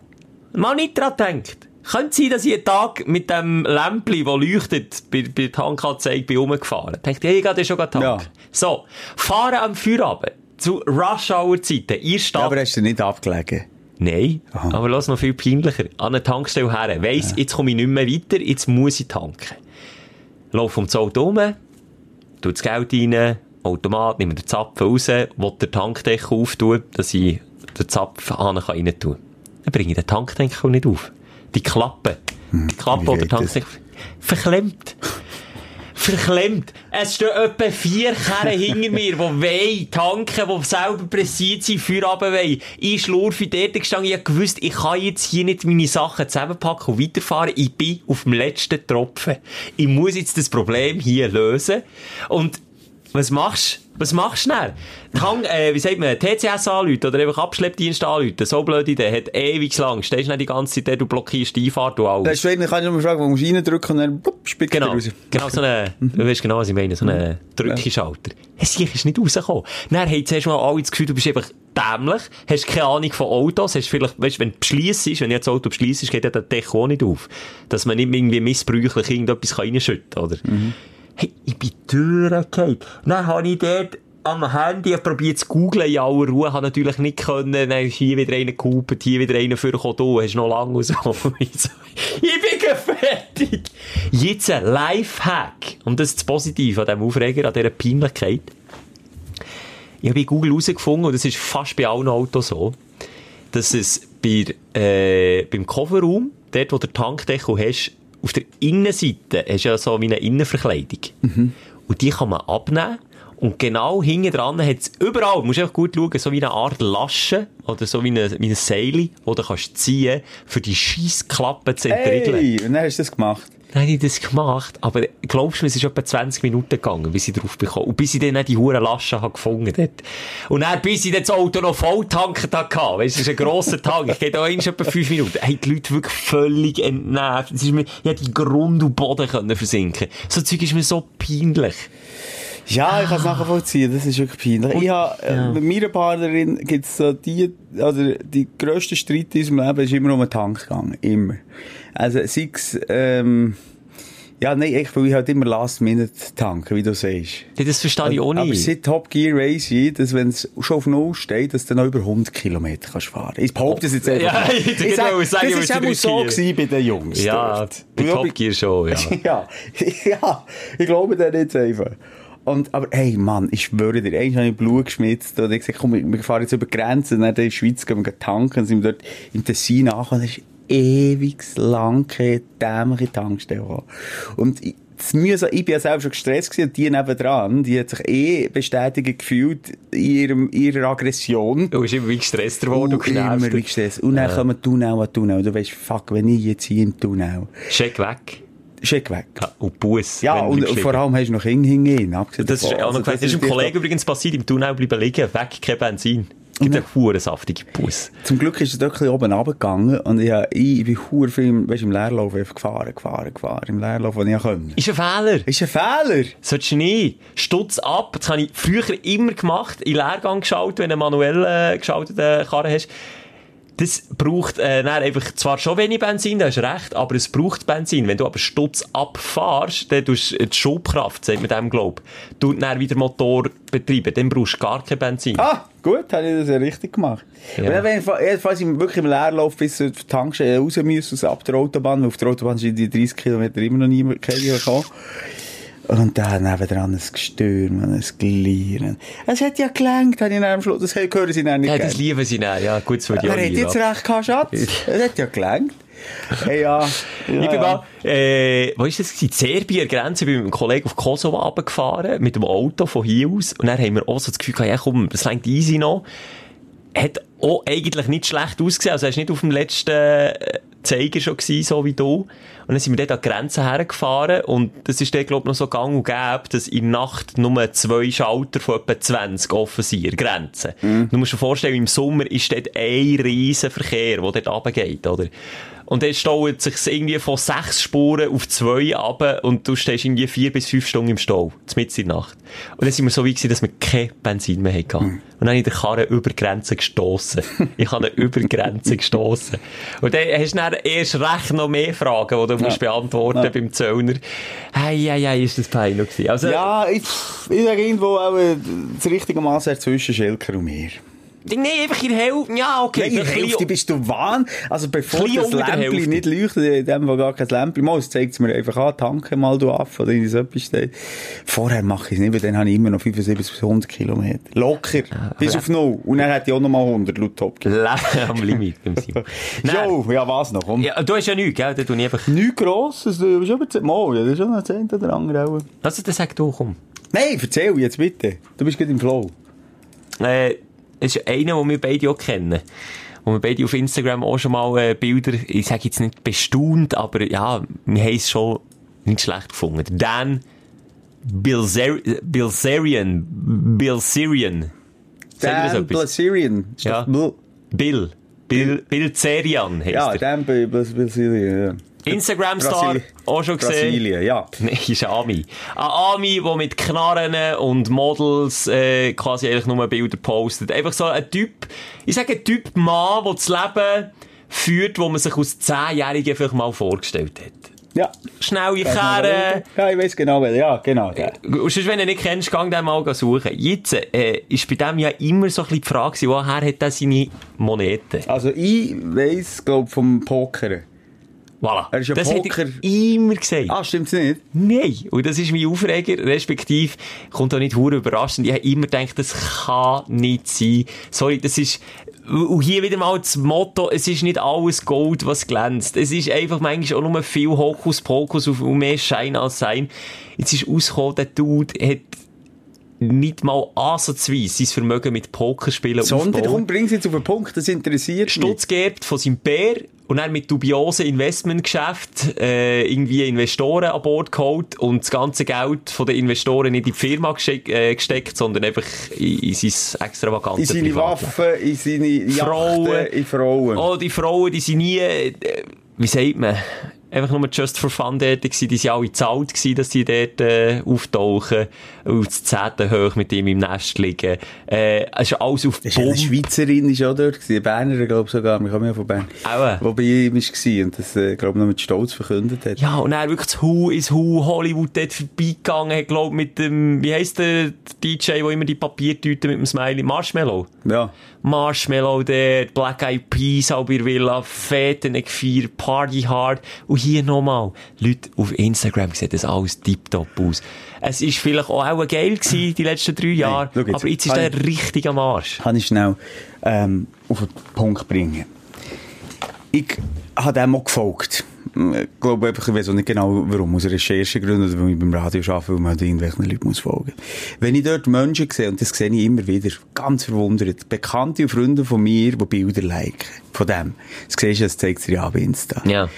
Mal nicht dran denkt. Könnte sein, dass ich einen Tag mit dem Lämpli, das leuchtet, bei, bei der Tankanzeige bin rumgefahren. Denkt, hey, ich gehe schon tanken. Ja. So, fahren am Feierabend zu Rush-Hour-Zeiten. Ihr. Ja, aber hast du nicht abgelegen? Nein, aber lass noch viel peinlicher. An eine Tankstelle her. Weiss, jetzt komme ich nicht mehr weiter, jetzt muss ich tanken. Lauf um das Auto rum, tu das Geld rein, Automat, nimm den Zapfen raus, will den Tankdeckel auftun, dass ich den Zapfhahn rein tun kann. Dann bringe ich den Tankdeckel nicht auf. Die Klappe. Die Klappe oder? Tankdeckel. Verklemmt. verklemmt. Es stehen etwa vier Kerren hinter mir, die wollen tanken, die selber pressiert sind, Feierabend wollen. Ich schlurfe dort gestanden, ich gewusst, ich kann jetzt hier nicht meine Sachen zusammenpacken und weiterfahren. Ich bin auf dem letzten Tropfen. Ich muss jetzt das Problem hier lösen. Und was machst du? Was machst du denn? Hang, äh, wie sagt man, TCS anrufen oder einfach Abschleppdienst anrufen. So blöde Idee. Hat ewig lang. Stehst du nicht die ganze Zeit du blockierst die Einfahrt und alles. Weißt du, dann kann ich nur fragen, wo musst du reindrücken und dann spickt er Genau, raus. genau so eine, du weißt genau, was ich meine, so einen Drückenschalter. Es sicher ist nicht rausgekommen. Dann haben zuerst mal alle das Gefühl, du bist einfach dämlich, hast keine Ahnung von Autos, hast vielleicht, weißt, wenn du beschliessest, wenn ich das Auto beschliessest, geht ja der Deko auch nicht auf. Dass man nicht irgendwie missbräuchlich irgendetwas reinschütten kann, oder? Hey, ich bin durchgefallen. Dann habe ich dort am Handy probiert zu googlen in aller Ruhe, habe natürlich nicht können, dann ist hier wieder einer gehupert, hier wieder einer vorgekommen, du hast noch lange so. Ich bin fertig. Jetzt ein Lifehack. Und das ist das Positive an diesem Aufreger, an dieser Peinlichkeit. Ich habe bei Google herausgefunden, und das ist fast bei allen Autos so, dass es bei, äh, beim Kofferraum, dort wo den Tankdeckel hast, auf der Innenseite hast du ja so wie eine Innenverkleidung. Und die kann man abnehmen. Und genau hinten dran hat es überall, du musst einfach gut schauen, so wie eine Art Lasche oder so wie eine, wie eine Seile, die du kannst ziehen, für die Scheissklappe zu entriegeln. Hey, und dann hast du das gemacht. Dann habe ich das gemacht, aber glaubst du mir, es ist etwa 20 Minuten gegangen, bis ich drauf bekomme. Und bis ich dann die hure Lasche habe gefunden dort. Und dann, bis ich das Auto noch voll tanken hatte, weißt du, es ist ein grosser Tank, ich gehe da eigentlich etwa 5 Minuten. Hey, die Leute wirklich völlig entnervt. Es ist mir, ich hätte Grund und Boden können versinken. So Zeug ist mir so peinlich. Ja, ich kann es nachvollziehen, das ist wirklich peinlich. Ich habe, äh, mit meiner Partnerin gibt's so die, also die grösste Streit in unserem Leben ist immer um den Tank gegangen. Immer. Also, sei es, ähm, ja, nein, ich halt immer Last Minute tanke, wie du siehst. Ja, das verstehe ich auch Aber nicht. seit Top Gear Racing, dass wenn es schon auf Null steht, dass du noch über 100 Kilometer kannst fahren. Ich behaupte es jetzt einfach. Ja, ich wollte sag, sagen, das ist auch so gewesen bei den Jungs. Ja, dort. bei Und Top Gear schon, ja. ja, ja, ich glaube da nicht einfach. Und, aber, hey, Mann, ich schwöre dir, eigentlich habe ich Blut geschmitzt und ich gesagt, komm, wir fahren jetzt über die Grenze, und dann in die Schweiz gehen wir tanken, und sind wir dort im Tessin angekommen, das ist ewig lang keine dämliche Tankstelle. Und ich, das mühsam, ich bin ja selber schon gestresst gewesen, und die nebendran, die hat sich eh bestätigt gefühlt in ihrem, ihrer Aggression. Du bist immer wie gestresster geworden und immer wie gestresst. Und dann kommen Tunnel an Tunnel. Du weißt, fuck, wenn ich jetzt hier im Tunnel, Check weg. Schick weg. Ja, und Bus. Ja, und, vor allem hast du noch hinten, abgesehen Das ist Also. Das ist natürlich Kollegen übrigens passiert, im Tunnel bleiben liegen, weg, kein Benzin. Gibt einen huren saftigen Bus. Zum Glück ist es dort oben runtergegangen und ich, ich bin hure viel im, weißt, im Leerlauf gefahren, gefahren, gefahren, im Leerlauf, den ich konnte. Ist ein Fehler. Ist ein Fehler! Solltest du nicht. Stutz ab. Das habe ich früher immer gemacht. In Leergang geschaut, wenn du einen manuell äh, geschalteten Karren hast. Das braucht äh, dann einfach zwar schon wenig Benzin, da hast recht, aber es braucht Benzin. Wenn du aber Stutz abfährst, dann tust du die Schubkraft, sagt man dem, glaub, tut dann wieder Motor betreiben. Dann brauchst du gar kein Benzin. Ah, gut, habe ich das ja richtig gemacht. Ja. Wenn ich, jedenfalls im- wirklich im Leerlauf bis zur Tankstelle raus müssen, ab der Autobahn, weil auf der Autobahn sind die 30 Kilometer immer noch niemand gekommen. Und dann nebendran ein Gestürm und ein Glieren. Es hat ja gelangt, habe ich dann am Schluss, das hören sie dann nicht Ja, das lieben sie dann. Ja, gut, das würde ich Er auch hat lieben. jetzt recht gehabt, Schatz. Es hat ja gelangt. Hey, ja. ja, Ich bin mal, äh, wo ist das gewesen? Serbien Grenze, bin mit einem Kollegen auf Kosovo runtergefahren, mit dem Auto von hier aus. Und dann haben wir auch so das Gefühl gehabt, ja komm, das längt easy noch. Hat auch eigentlich nicht schlecht ausgesehen. Also er ist nicht auf dem letzten äh, Zeiger schon gewesen, so wie du. Und dann sind wir dort an die Grenze hergefahren und das ist dort, glaub ich, noch so gang und gäbe, dass in der Nacht nur zwei Schalter von etwa 20 offen sind, an der Grenze. Du musst dir vorstellen, im Sommer ist dort ein riesen Verkehr, der dort runtergeht, oder? Und dann staut sich irgendwie von sechs Spuren auf zwei ab und du stehst irgendwie vier bis fünf Stunden im Stau, mitten in der Nacht. Und dann sind wir so weit gewesen, dass wir kein Benzin mehr hatten. Und dann habe ich den Karren über die Grenze gestossen. ich habe ihn über die Grenze gestossen. Und dann hast du dann erst recht noch mehr Fragen, die du musst beantworten Ja. beim Zöllner. Hey, hey, hey, ist das peinlich gewesen. Also, Ja, ich, ich sage irgendwo auch, äh, das richtige Maß zwischen Schelker und mir. Nein, einfach in der Hälfte. Ja, okay. Nein, in der Hälfte bist du wahn. Also bevor das Lämpchen nicht leuchtet, in dem Fall gar kein Lämpchen, mal, es zeigt es mir einfach an, tanke mal du ab, oder in so etwas steht. Vorher mache ich es nicht, weil dann habe ich immer noch 75 bis 100 Kilometer. Locker. bis ja. auf null. Und dann hätte ich auch noch mal 100 laut Top am Limit beim Simon. Jo, ja, was noch? Komm. Ja, du hast ja nichts, gell? Da tue ich einfach... Nichts Grosses, du bist über 10 Mal, ja, das ist schon noch 10 oder andere. Also, dann sag du, komm. Nein, erzähl jetzt bitte. Du bist gerade im Flow. Äh, es ist einer, den wir beide auch kennen. Wo wir beide auf Instagram auch schon mal äh, Bilder, ich sage jetzt nicht bestaunt, aber ja, wir haben es schon nicht schlecht gefunden. Dan Bilzer Bilzerian. Bilzerian. Dan. Ist Ja. Bill. Bill, Bilzerian heisst Ja, er. Dan Blazerian, ja. Instagram-Star, Brasili- auch schon gesehen. Brasilien, ja. Nein, ist ein Ami. Ein Ami, der mit Knarren und Models äh, quasi eigentlich nur Bilder postet. Einfach so ein Typ, ich sage ein Typ Mann, der das Leben führt, wo man sich als Zehnjähriger vielleicht mal vorgestellt hat. Ja. Noch, Kerren. welcher? Ja, ich weiss genau, welcher. ja, genau. Der. Und sonst, wenn du ihn nicht kennst, gang den mal suchen. Jetzt äh, ist bei dem ja immer so ein bisschen die Frage, woher hat er seine Moneten? Also, ich weiss, glaub, vom Pokern. Voilà. Er ist ja das Poker- hat er immer gesagt. Ah, stimmt's nicht? Nein. Und das ist mein Aufreger, respektive, kommt auch nicht hure überraschend. Ich habe immer gedacht, das kann nicht sein. Sorry, das ist, und hier wieder mal das Motto, es ist nicht alles Gold, was glänzt. Es ist einfach manchmal auch nur viel Hokuspokus und mehr Schein als Sein. Jetzt ist rausgekommen, der Dude hat nicht mal ansatzweise sein Vermögen mit Pokerspielen Sondern, aufbauen. komm, bring's jetzt auf den Punkt, das interessiert mich. Stutz geerbt von seinem Bär und dann mit dubiosen Investmentgeschäft äh, irgendwie Investoren an Bord geholt und das ganze Geld von den Investoren nicht in die Firma äh, gesteckt, sondern einfach in, in sein extravagantes In seine. Waffen, in seine Frauen. Yachten, in Frauen. Oh, die Frauen, die sind nie, äh, wie sagt man, einfach nur just for fun dort gewesen, die sind alle zahlt gewesen, dass die dort äh, auftauchen, auf das zehnte hoch mit ihm im Nest liegen. Äh, es ist alles auf ja eine Bumm. Schweizerin, ist auch dort gewesen. Eine Berner, glaub ich sogar. Wir kommen ja von Bern. Auch. Wo bei ihm war und das, äh, glaub ich, noch mit Stolz verkündet hat. Ja, und er wirklich das Hu ins Hu Hollywood dort vorbeigegangen, hat, glaub, mit dem, wie heisst der DJ, der immer die Papiertüte mit dem Smiley, Marshmallow. Ja. Marshmallow dort, Black Eyed Peas, auch bei Villa, Feten gefeiert, Party hard. Und hier nochmal, Leute auf Instagram sieht das alles tiptop aus. Es ist vielleicht auch, auch geil gewesen, die letzten drei Jahre, schau jetzt. aber jetzt ist der richtig am Arsch. kann ich schnell ähm, auf den Punkt bringen. Ich habe dem auch gefolgt. Ich glaube einfach, ich weiß auch nicht genau, warum. Aus Recherchegründen oder weil ich beim Radio arbeite, weil man halt irgendwelchen Leuten muss folgen Wenn ich dort Menschen sehe, und das sehe ich immer wieder, ganz verwundert, Bekannte und Freunde von mir, die Bilder liken, von dem. Das siehst du, das zeigt sich ja bei Insta. Ja.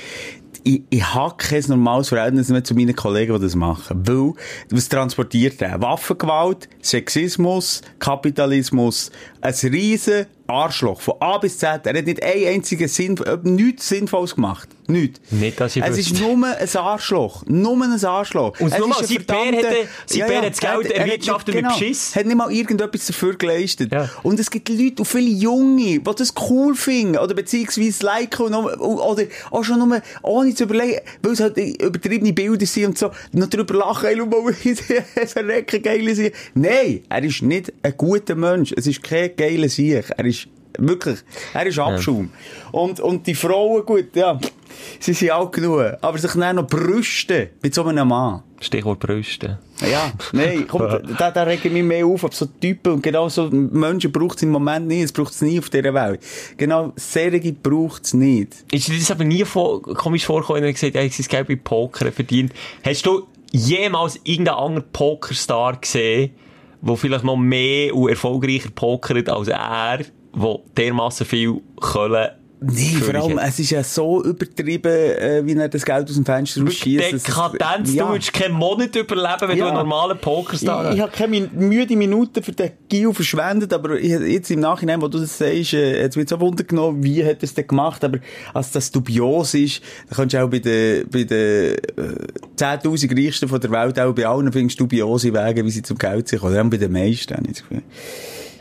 ich, ich habe kein normales Verhältnis mehr zu meinen Kollegen, die das machen. Weil, was transportiert er? Waffengewalt, Sexismus, Kapitalismus, ein riesen Arschloch von A bis Z. Er hat nicht einen einzigen Sinn, nichts Sinnvolles gemacht. Nichts. Nicht, dass ich Es wüsste. ist nur ein Arschloch. Nur ein Arschloch. Und Es nur, ein sein Bär hätte- sein Bär hat das Geld er hat- er hat erwirtschaftet nicht- mit genau, Beschiss. Hat nicht mal irgendetwas dafür geleistet. Ja. Und es gibt Leute, und viele Junge, die das cool finden, oder beziehungsweise liken, und noch- oder auch schon nur, ohne zu überlegen, weil es halt übertriebene Bilder sind und so, noch drüber lachen, ey, schau mal, es verrecken, geile Sieg. Nein, er ist nicht ein guter Mensch. Es ist kein geiler Sieg. Er ist wirklich, er ist Abschaum. Und, und die Frauen, gut, ja, sie sind auch genug. Aber sich dann noch brüsten mit so einem Mann. Stichwort Brüste. Ja, nein, komm, da, da regen mich mehr auf, ob so Typen, und genau so Menschen braucht es im Moment nicht, es braucht es nie auf dieser Welt. Genau, Serien braucht es nicht. Ist dir das aber nie vor, komisch vorgekommen, wenn er gesagt hat, er hat sein Geld bei Poker verdient? Hast du jemals irgendeinen anderen Pokerstar gesehen, der vielleicht noch mehr und erfolgreicher pokert als er, der dermassen viel Kohle Nee, vor allem, es ist ja so übertrieben, äh, wie er das Geld aus dem Fenster rausschießt. Dekadenz, Ja. du würdest keinen Monat überleben, wenn du Ja. einen normalen Pokerstar Ich, ich habe keine müde Minuten für den Gil verschwendet, aber ich, jetzt im Nachhinein, wo du das sagst, äh, jetzt wird so Wunder genommen, wie hat er es denn gemacht, aber als das dubios ist, dann kannst du auch bei den, bei den, äh, 10.000 Reichsten von der Welt, auch bei allen findest du dubiose Wege, wie sie zum Geld sind, oder auch bei den meisten, habe ich das Gefühl.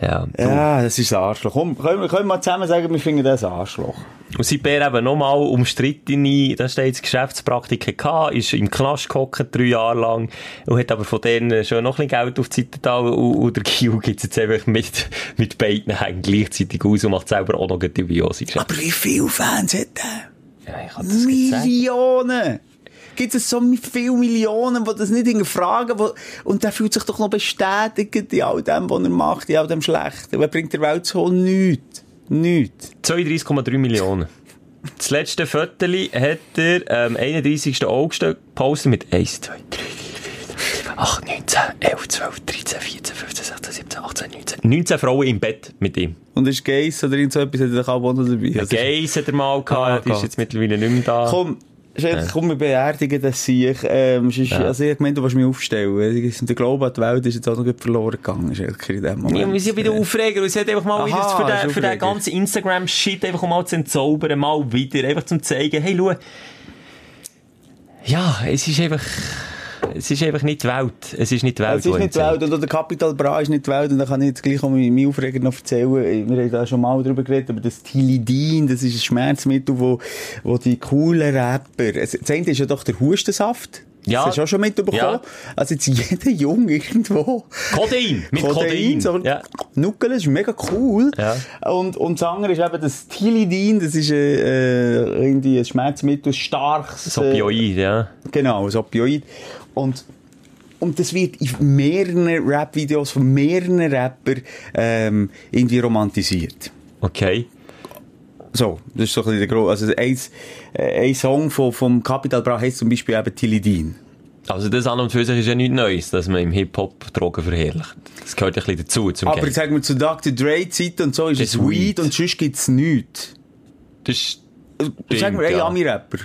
Ja. Ja, das ist ein Arschloch. Komm, können wir, können wir mal zusammen sagen, wir finden das ein Arschloch. Und sein Bär eben nochmal umstrittene, da steht jetzt Geschäftspraktiken gehabt, ist im Knast gehockt, drei Jahre lang, und hat aber von denen schon noch ein bisschen Geld auf die Seite da, und, und der Kiel gibt jetzt einfach mit, mit beiden Hängen gleichzeitig aus und macht selber auch noch eine dubiose Geschäfte. Aber wie viele Fans hat er? Ja, ich kann das. Millionen! Gibt es so viele Millionen, die das nicht hinterfragen, wo, und der fühlt sich doch noch bestätigt in all dem, was er macht, in all dem Schlechten. Wer bringt der Welt so nichts? Nichts. 32,3 Millionen. Das letzte Viertel hat er am 31. August gepostet mit 1, 2, 3, 4, 5, 8, 9, 10, 11, 12, 13, 14, 15, 16, 17, 18, 19. 19 Frauen im Bett mit ihm. Und ist Geiss oder irgend so etwas, hat er auch noch dabei. Geiss hat er mal gehabt, Ah, die ist jetzt mittlerweile nicht mehr da. Komm, Schelke, komm, wir beerdigen das Sieg. Ähm, sonst, Ja. Also, ich gemeint, du willst mich aufstellen. Der Glaube an die Welt ist jetzt auch noch verloren gegangen, Schelke, in dem Moment. Ja, wir sind wieder Aufreger und sie hat einfach mal Aha, wieder für ist den, für den Aufreger. ganzen Instagram-Shit einfach mal zu entzaubern, mal wieder, einfach zum zeigen, hey, schau, ja, es ist einfach, es ist einfach nicht die Welt. Es ist nicht die Welt, Es ist nicht die Welt, und der Capital Bra ist nicht die Welt, und da kann ich jetzt gleich auch meinen Aufreger noch erzählen. Wir haben da schon mal drüber geredet, aber das Tilidin, das ist ein Schmerzmittel, wo, wo die coolen Rapper, das eine ist ja doch der Hustensaft. Ja. Das hast du auch schon mitbekommen. Ja. Also jetzt jeder Jung irgendwo. Kodein, mit Kodein. so Ja. Nuckeln, ist mega cool. Ja. Und, und das andere ist eben das Tilidin, das ist äh, äh, irgendwie ein Schmerzmittel, starkes... Das Opioid, ja. Genau, ein Opioid. Und, und das wird in mehreren Rap-Videos von mehreren Rappern ähm, irgendwie romantisiert. Okay. So, das ist so ein bisschen der Gro Also ein, äh, ein Song von, vom Capital Bra heisst zum Beispiel eben Tilidin. Also das an und für sich ist ja nichts Neues, dass man im Hip-Hop Drogen verherrlicht. Das gehört ja ein bisschen dazu, zum Aber Game. sagen wir zu Dr. Dre Zeit und so ist Das es Weed, und sonst gibt's nichts. Das ist... Sagen wir, ein ja. Ami-Rapper.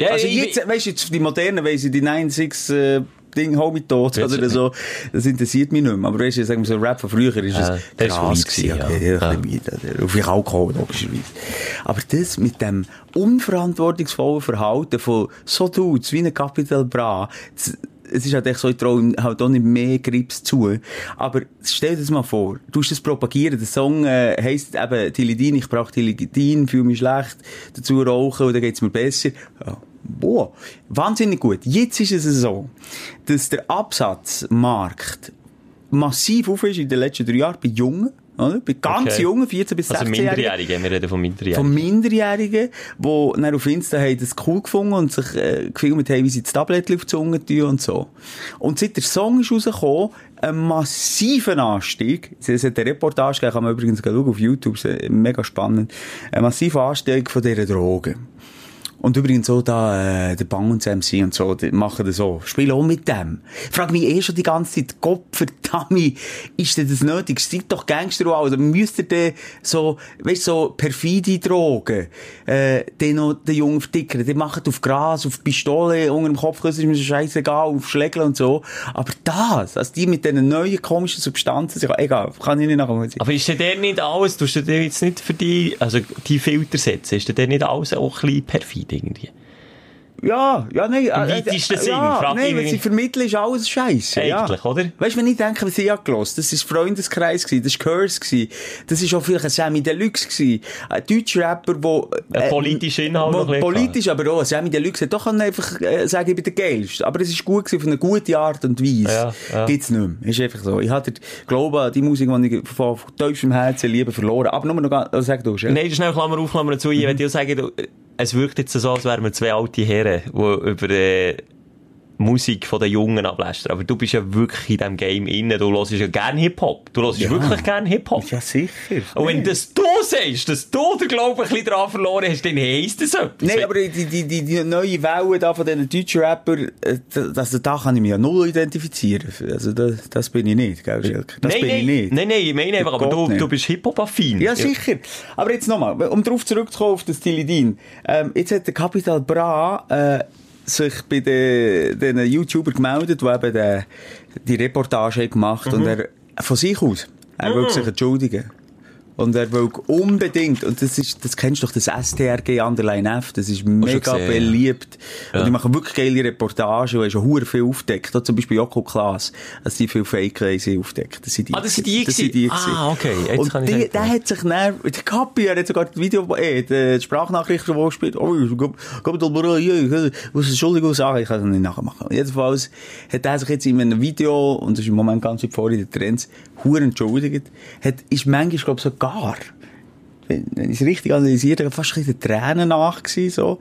Ja, also ich- jetzt, weißt du, jetzt die modernen, weiss ich, die 96 äh, Ding, Homie tot Jetzt- oder so, das interessiert mich nicht mehr. Aber weißt du, sagen wir so, Rap von früher ist Ja, es das ist krass gewesen, gewesen, okay, ja. ja. vielleicht Alkohol, logischerweise. Aber das mit dem unverantwortungsvollen Verhalten von so Dudes wie ein Capital Bra, das, es ist halt echt so, ich traue halt auch nicht mehr Grips zu. Aber stell dir das mal vor, du hast das propagieren, der Song äh, heisst eben Tilidin, ich brauche Tilidin, fühle mich schlecht, dazu rauchen und dann geht's mir besser. Ja. Boah, wahnsinnig gut. Jetzt ist es so, dass der Absatzmarkt massiv auf ist in den letzten drei Jahren bei Jungen, oder? Bei ganz Okay. Jungen, 14 bis Also 16 Minderjährige, wir reden von Minderjährigen. von Minderjährigen, die dann auf Insta haben das cool gefunden und sich äh, gefilmt haben, wie sie das Tablet auf die Zunge tun und so. Und seit der Song ist rausgekommen, ein massiven Anstieg, es hat eine Reportage gegeben, kann man übrigens schauen auf YouTube, ist, äh, mega spannend, ein massiver Anstieg von dieser Drogen. Und übrigens auch da, äh, der Bang und MC und so, die machen das so. Spielen auch mit dem. Ich frage mich eh schon die ganze Zeit, Gott verdammt, ist denn das nötig? Seid doch Gangster und alles. Müsst ihr denn so, weißt so perfide Drogen, äh, den noch den Jungen verdickern? Die machen auf Gras, auf Pistole, unter dem Kopfkissen ist mir so scheißegal, auf Schlägel und so. Aber das, also die mit diesen neuen komischen Substanzen, sich- egal, kann ich nicht nachvollziehen. Aber ist denn der nicht alles, tust du dir jetzt nicht für die, also die Filter setzen, ist denn der nicht alles auch ein bisschen perfid irgendwie? Ja, ja, nein. Im weitesten Sinn, Ja, nein, was sie vermitteln, ist alles Scheiße. Ja. Eigentlich, oder? Weißt du, wenn ich denke, was ich angelost das ist Freundeskreis gewesen, das war Curse gewesen, das ist auch vielleicht ein Sammy Deluxe gewesen, ein deutscher Rapper, wo... Ein politischer Inhalt wo, Politisch, aber auch, ein Sammy Deluxe hat doch einfach äh, sagen, ich bin der Geilste. Aber es ist gut gewesen, auf eine gute Art und Weise. Ja, ja. Gibt's nicht mehr. Ist einfach so. Ich hatte Glaube an die Musik, die ich von, tiefstem Herzen liebe, verloren. Aber nur noch, also sag du, Chef. Nein, schnell Klammer auf, Klammer zu. Ich würde dir sagen, du, es wirkt jetzt so, als wären wir zwei alte Herren, die über äh, Musik von den Jungen ablästern. Aber du bist ja wirklich in diesem Game inne. Du hörst ja gern Hip-Hop. Du hörst Ja. wirklich gern Hip-Hop. Ja, sicher. Und wenn Nee. das du sagst, dass du den Glauben ein bisschen daran verloren hast, dann heisst das etwas. Nein, aber die, die, die, die neue Welle da von diesen deutschen Rappern, äh, das, da kann ich mich ja null identifizieren. Also das, das bin ich nicht, gell, Schelke? Das nein, bin nein, ich nicht. Nein, nein, ich meine einfach, aber du, nicht. du bist Hip-Hop-affin. Ja, sicher. Aber jetzt nochmal, um darauf zurückzukommen auf das Tilidin. Ähm, jetzt hat der Capital Bra äh, sich bei den, den YouTuber gemeldet, die eben den, die Reportage gemacht und er von sich aus, er will sich entschuldigen. Und er will unbedingt, und das ist, das kennst du doch, das STRG Underline F, das ist mega gesehen, beliebt. Ja. Und die machen wirklich geile Reportagen und schon hure viel aufdeckt. Auch zum Beispiel Joko Klaas, dass die viel Fake haben aufdeckt. Das sind die. Ah, das sind die Das sind die? Ah, okay. Jetzt und kann ich die, sagen. der hat sich dann, der Kapi, er hat sogar das Video, äh, die Sprachnachricht schon gespielt. Oh, komm, komm doch mal was Entschuldigung sagen, ich kann das nicht nachmachen. Jedenfalls hat er sich jetzt in einem Video, und das ist im Moment ganz weit vor in den Trends, hure entschuldigt, hat, ist manchmal, glaube ich, sogar, wenn, wenn ich es richtig analysiere, fast ein bisschen Tränen nach gewesen, so.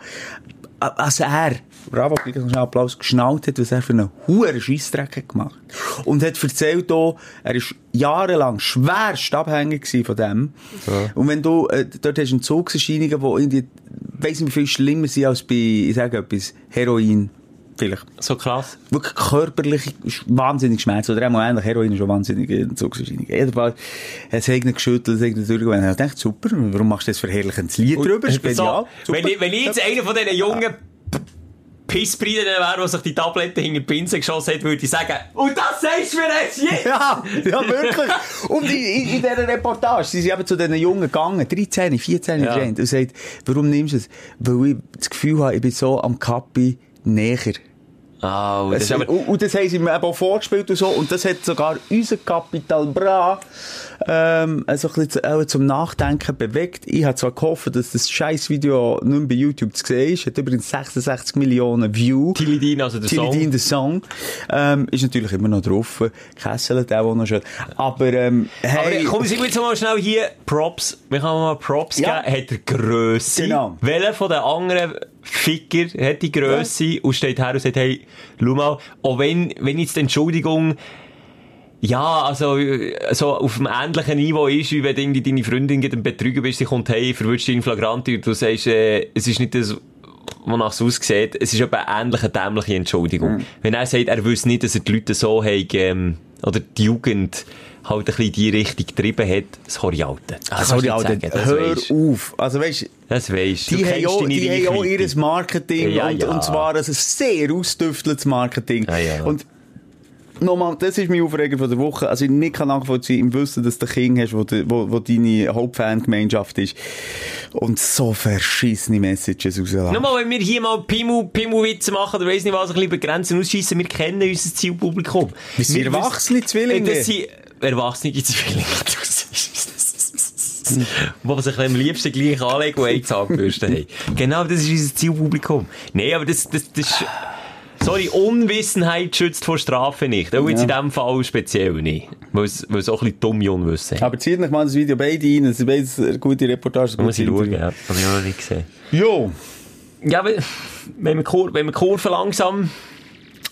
Als er, bravo, noch schnell Applaus, geschnallt hat, was er für einen hohen Scheissdreck gemacht. Und hat erzählt auch, er ist jahrelang schwerst abhängig von dem. Und wenn du, äh, dort hast du Entzugserscheinungen, die irgendwie, weiss nicht, wie viel schlimmer sind als bei, ich sage etwas, Heroin, vielleicht So krass. wirklich körperlich wahnsinnig Schmerz. Oder einmal ähnlich, Heroin schon wahnsinnige Entzugserscheinungen. Jedenfalls, es hat ihn geschüttelt, es hat ihn. Ich dachte, super, warum machst du das verherrlichendes Lied drüber? Ist So, genial. Super. wenn, ich, wenn ich jetzt einer von diesen jungen Pissbriden wäre, der sich die Tabletten hinter die Pinse geschossen hat, würde ich sagen, und das sagst du mir jetzt jetzt! Ja, ja, wirklich. Und in, in, in dieser Reportage, sie sind eben zu diesen Jungen gegangen, 13, 14 Ja. ja. und sagt, warum nimmst du es? Weil ich das Gefühl habe, ich bin so am Kappi näher. Ah, und das Das und, und das haben sie mir eben auch vorgespielt und so. Und das hat sogar unser Kapital Bra ähm, also ein bisschen zu- auch zum Nachdenken bewegt. Ich habe zwar gehofft, dass das scheiß Video nicht mehr bei YouTube zu sehen ist. Hat übrigens 66 Millionen Views. Tilly Dean, also der Tilly Song. Dean, der Song. Ähm, ist natürlich immer noch drauf. Kessel, der auch noch schön. Aber, ähm, Aber hey. komm, sind wir jetzt mal schnell hier. Props. Wir können mal Props Ja. geben. Hat er Grösse? Genau. Welcher von den anderen Ficker hat die Grösse und steht her und sagt, hey, schau mal, auch wenn, wenn jetzt die Entschuldigung ja, also, äh, so auf einem ähnlichen Niveau ist, wie wenn du irgendwie deine Freundin gegen betrügen bist, sie kommt, hey, verwünscht dich in Flagranti und du sagst, äh, es ist nicht das, wonach es aussieht, es ist aber eine ähnliche dämliche Entschuldigung. Wenn er sagt, er wüsste nicht, dass er die Leute so haben, ähm, oder die Jugend halt ein bisschen in die Richtung getrieben hat, sorry, Alter. Das Sorry, Alter, hör weisst. auf. Also, weißt, Das weisst. Du Die haben, auch, die haben auch ihr Marketing Ja, und, ja. und zwar ein sehr ausdüfteltes Marketing. Ja. Und nochmal, das ist mein Aufreger von der Woche. Also ich nicht kann nachvollziehen im Wissen, dass du ein King hast, wo, de- wo, wo deine Hauptfangemeinschaft ist und so verschissene Messages rauslassen. Nochmal, wenn wir hier mal Pimu, Pimu-Witze machen, oder weiss nicht was, ein bisschen begrenzen, ausschiessen, wir kennen unser Zielpublikum. Das sind Wir erwachsene Zwillinge. Äh, Das sind erwachsene Zwillinge. Die sich am liebsten gleich anlegen und eine Zahnbürste haben. Genau, das ist unser Zielpublikum. Nein, aber das, das, das ist... Sorry, Unwissenheit schützt vor Strafe nicht. Auch jetzt Ja. in diesem Fall speziell nicht. Weil es, es auch ein bisschen dumme Unwissen haben. Aber zieht euch mal das Video beide rein, das sind beides eine gute Reportage. Muss ich schauen, ja. Habe ich auch noch nicht gesehen. Jo, Ja, aber wenn wir, Kur wenn wir Kurve langsam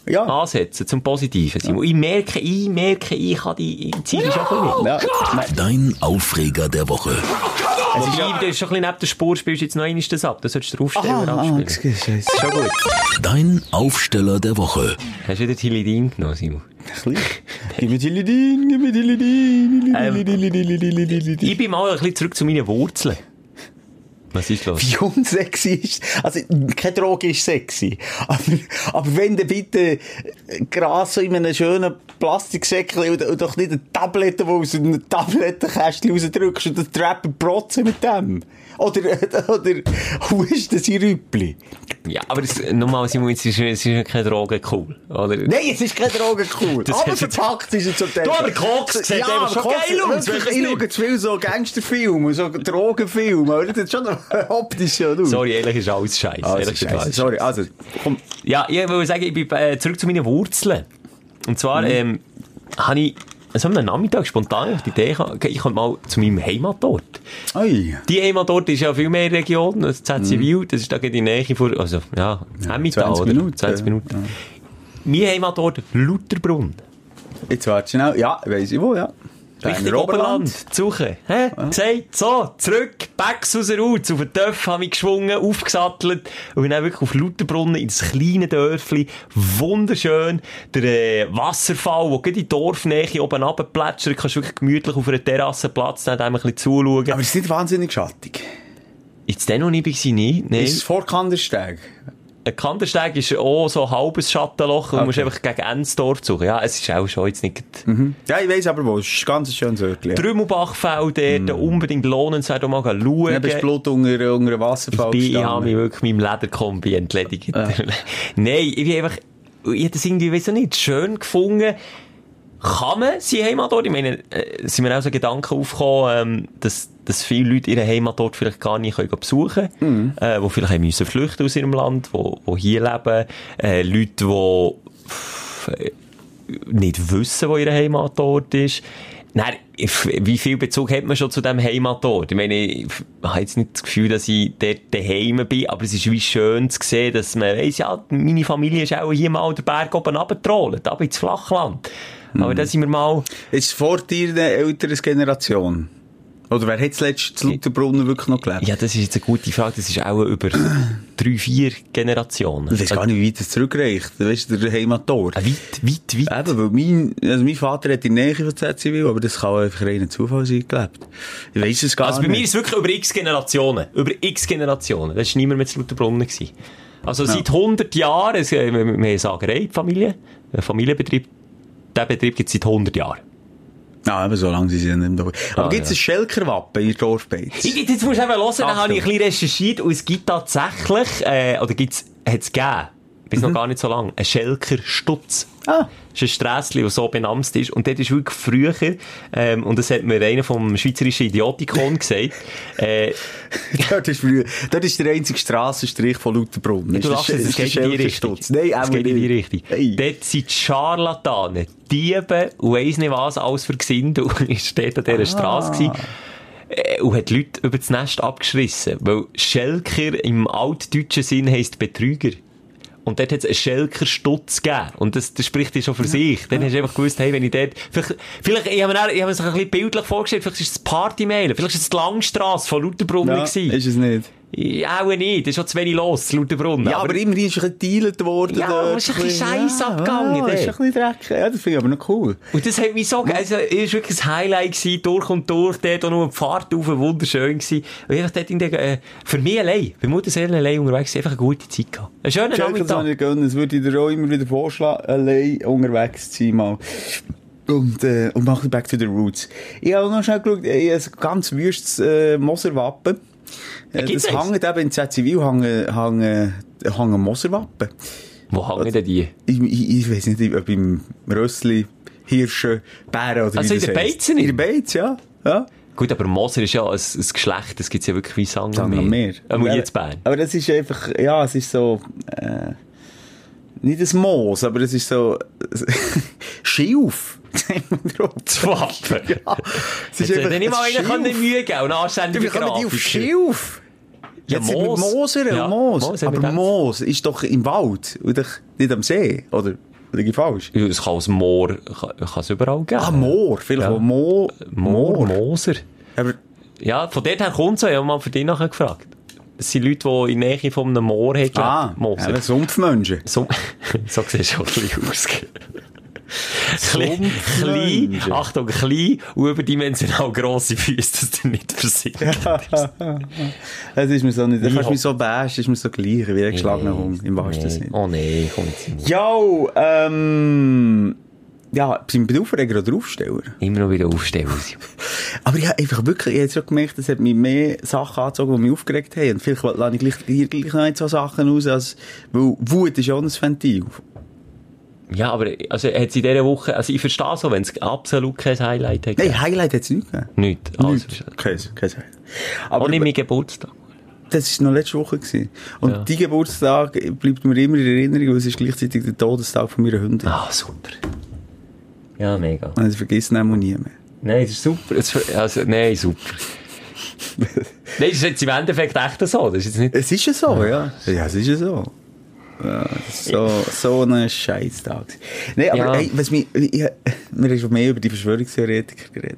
ja. ansetzen zum Positiven, Simon. Ich merke, ich merke, ich kann die ich ziehe schon ein bisschen ja. Dein Aufreger der Woche. Wobei, das ist schon ein bisschen neben der Spur, spielst du jetzt noch einmal das ab. Das solltest du draufstellen und Ah, ah, abspielen. excuse, scheiße. Schon gut. Dein Aufsteller der Woche. Hast du wieder Tilly Dean genommen, Simon? Gib mir Tilidin, gib mir Tilidin, Ähm, Tilidin. Ich bin mal ein bisschen zurück zu meinen Wurzeln. Was ist los? wie unsexy ist. Also, keine Droge ist sexy. Aber, aber wenn du bitte Gras so in einem schönen Plastiksäckchen und, doch nicht eine Tablette, die aus einem Tablettenkästchen rausdrückst und dann trappen protzen mit dem. Oder, oder, das in Rüppli? Ja, aber nochmal, Simon, es ist, es ist keine Droge cool, oder? Nein, es ist keine Droge cool. Das aber verpackt ist es zum Teil. Du, aber Koks sieht einfach aber schon Koks- geil aus, Ich schaue zu viel so Gangsterfilme, so Drogenfilme. Aber das ist schon optisch schon aus. Sorry, ehrlich ist alles scheiße. Also, Scheiße. Sorry, also, komm. Ja, ich will sagen, ich bin äh, zurück zu meinen Wurzeln. Und zwar, Mhm. ähm, habe ich so am Nachmittag spontan auf die Idee gehabt, ich komme mal zu meinem Heimatort. Oi. Die Heimatort ist ja viel mehr Region, als Zetzivil, das ist da in die Nähe von, also, ja, Emmental, 20 oder? Minuten, 20 ja. Minuten. Mein Heimatort, Luterbrunn. Jetzt warte schnell. Ja, weiss ich wo, ja. Richtig Oberland, Zuche. Hä? Gesagt, so, zurück, Becks aus der Ruhe, auf den Töpf habe ich geschwungen, aufgesattelt und bin dann wirklich auf Lauterbrunnen ins kleine Dörfli. Wunderschön. Der äh, Wasserfall, der gerade in die Dorfnähe oben runterplätschert, kannst du wirklich gemütlich auf einer Terrasse Platz nehmen, ein bisschen zuschauen. Aber es ist nicht wahnsinnig schattig. Jetzt den noch nicht, war ich nicht, nein. Ist es vor Kandersteg? Kandersteg ist auch so ein halbes Schattenloch und du musst einfach gegen Ensdorf suchen. Ja, es ist auch schon jetzt nicht... Ja, ich weiss aber wo. Es ist ganz schönes Örtchen. Trümmelbachfeld dort, unbedingt lohnenswert, auch mal schauen. Ja, bist Blut unter, unter einem Wasserfall Ich, bin, ich habe mich wirklich meinem Lederkombi entledigt. Nein, ich bin einfach, ich habe das irgendwie, weiss ich nicht, schön gefunden. Kann man seine Heimatort, ich meine, äh, sind mir auch so Gedanken aufgekommen, ähm, dass, dass viele Leute ihre Heimatort vielleicht gar nicht können besuchen können, äh, die vielleicht haben müssen flüchten aus ihrem Land, wo, wo hier leben, äh, Leute, die äh, nicht wissen, wo ihr Heimatort ist. Nein, wie viel Bezug hat man schon zu diesem Heimatort? Ich meine, ich habe jetzt nicht das Gefühl, dass ich dort daheim bin, aber es ist wie schön zu sehen, dass man weiss, ja, meine Familie ist auch hier mal den Berg oben runtergetrollt, aber ins Flachland. Aber da sind wir mal, Ist vor dir eine ältere Generation? Oder wer hat zuletzt zu Lauterbrunnen wirklich noch gelebt? ja, das ist jetzt eine gute Frage, das ist auch über drei, vier Generationen. Ich weiß gar nicht, wie weit das zurückreicht. Du weißt, der Heimatort. Äh, Weit, weit, weit. Eben, weil mein, also mein Vater hat in Nähe von ZCW, aber das kann einfach reiner Zufall sein, gelebt. Ich weiss es gar Also bei mir nicht. ist es wirklich über x Generationen. Über x Generationen. Das war niemand mehr zu Lauterbrunnen. gewesen. Also seit 100 Jahren, äh, wir, haben eine Sagerei, Familie, Familienbetrieb, der Betrieb gibt es seit 100 Jahren. Ja, eben, so lange sind sie nicht mehr da. Aber Ah, gibt es ja. ein Schelkerwappen in Dorfbeiz? Ich, jetzt musst du eben hören, dann habe ich ein bisschen recherchiert und es gibt tatsächlich, äh, oder gibt's, hat es gegeben, bis noch gar nicht so lange, einen Schelker Stutz. Ah. Das ist ein Strässli, das so benannt ist. Und dort ist wirklich früher, ähm, und das hat mir einer vom schweizerischen Idiotikon gesagt, äh, dort, ist früher, dort ist der einzige Strassenstrich von Lauterbrunnen. du Ist lachst, es geht in die Richtung. Nein, es geht in die nicht. Richtung. Hey. Dort sind die Scharlatanen, Diebe und weiss nicht was alles für Gesinde und ist dort an dieser Straße gewesen. Äh, Und hat die Leute über das Nest abgeschrissen. Weil Schelker im altdeutschen Sinn heisst Betrüger. Und dort hat es einen Schelker Stutz gegeben. Und das, das spricht ja schon für sich. Dann hast du einfach gewusst, hey, wenn ich dort, vielleicht, vielleicht, ich habe mir, auch- ich habe mir das ein bisschen bildlich vorgestellt, vielleicht ist es das Partymailen, vielleicht ist es die Langstrasse von Lauterbrunnen Ja, gewesen. ist es nicht. Ja, auch nicht. Das ist schon zu wenig los, zu Lauterbrunnen. Ja, aber, immerhin ist ein gedealt worden. Ja, dort. aber es ist ein bisschen Scheiss Ja, abgegangen Ja, ist ein bisschen dreckig. Ja, das finde ich aber noch cool. Und das hat mich so, also, es war wirklich ein Highlight gewesen, durch und durch, dort auch nur die Fahrt rauf, wunderschön gewesen. Und einfach dort in der, äh, für mich allein, bei Mutterseelen allein unterwegs, einfach eine gute Zeit gehabt. Ein schöner Schelker soll Nachmittag. ich gönnen. Das würde ich dir auch immer wieder vorschlagen, allein unterwegs zu sein mal. Und, äh, und mach back to the roots. Ich habe noch schnell geschaut, ich habe ein ganz wüstes, äh, Moserwappen. Gibt's das eins? hängt eben in ZCW, hängen, hängen, hängen Moserwappen. Wo hängen denn die? Ich, ich, ich weiß nicht, ob im Rössli, Hirsche, Bären oder Also wie in das heisst. Beizen? In der Beiz, ja. ja. Gut, aber Moser ist ja ein, ein Geschlecht, das gibt's ja wirklich wie Sang Sagen wir mehr. Aber jetzt Bern. Aber das ist einfach, ja, es ist so, äh, nicht ein Moos, aber es ist so, Schilf. Das Wappen. Ja, es ist einfach ich mal ein einen. Mühe geben und Wie anständige kommen die auf. Schilf? Ja, Jetzt wir Moos. Moser Ja, Moos. Moos wir aber. Moos ist doch im Wald und nicht am See, oder? Liege ich falsch? Ja, Es kann aus Moor, kann kann es überall geben. Ah, Moor. Vielleicht Ja. auch Mo Moor, Moser. Aber Ja, von dort her kommt es. Ich habe mal für dich nachher gefragt. Das sind Leute, die in der Nähe von einem Moor haben gelebt. Ah, Moser. eben Sumpfmenschen. So, so sieht es schon ein bisschen aus. Klein. Achtung, klein und überdimensional grosse Füße, dass du nicht versinkst. Das ist mir so nicht, Ich kannst du mich so bash, ist mir so gleich, wie ein geschlagener Hund, im wahrsten Nee. Sinne. Oh nee, komm jetzt nicht. Ja, ähm, ja, sind wir bei Aufreger oder Aufsteller? Immer noch wieder aufstellen. Aber habe einfach wirklich, ich habe schon gemerkt, es hat mich mehr Sachen angezogen, die mich aufgeregt haben. Und vielleicht lasse ich gleich, hier gleich noch nicht so Sachen raus, als, weil Wut ist ja auch ein Ventil. Ja, aber also, hat sie in dieser Woche, also ich verstehe so, wenn es absolut kein Highlight hat. Nein, Highlight hat es nicht gegeben. Nicht. Also. Kein, kein Highlight. auch Aber nicht mein Geburtstag. das war noch letzte Woche. Gewesen. Und Ja. die Geburtstag bleibt mir immer in Erinnerung, weil es ist gleichzeitig der Todestag von meiner Hündin. Ah, super. Ja, mega. Und vergesse ihn auch nie mehr. Nein, das ist super. Es, also, nein, super. nein, das ist jetzt im Endeffekt echt so. Das ist jetzt nicht... Es ist ja so, ja. Ja, es ist ja so. Ja, ist so, so ein Scheißtag. Nein, aber Ja. hey, was mich, ich, haben schon mehr über die Verschwörungstheoretiker geredet.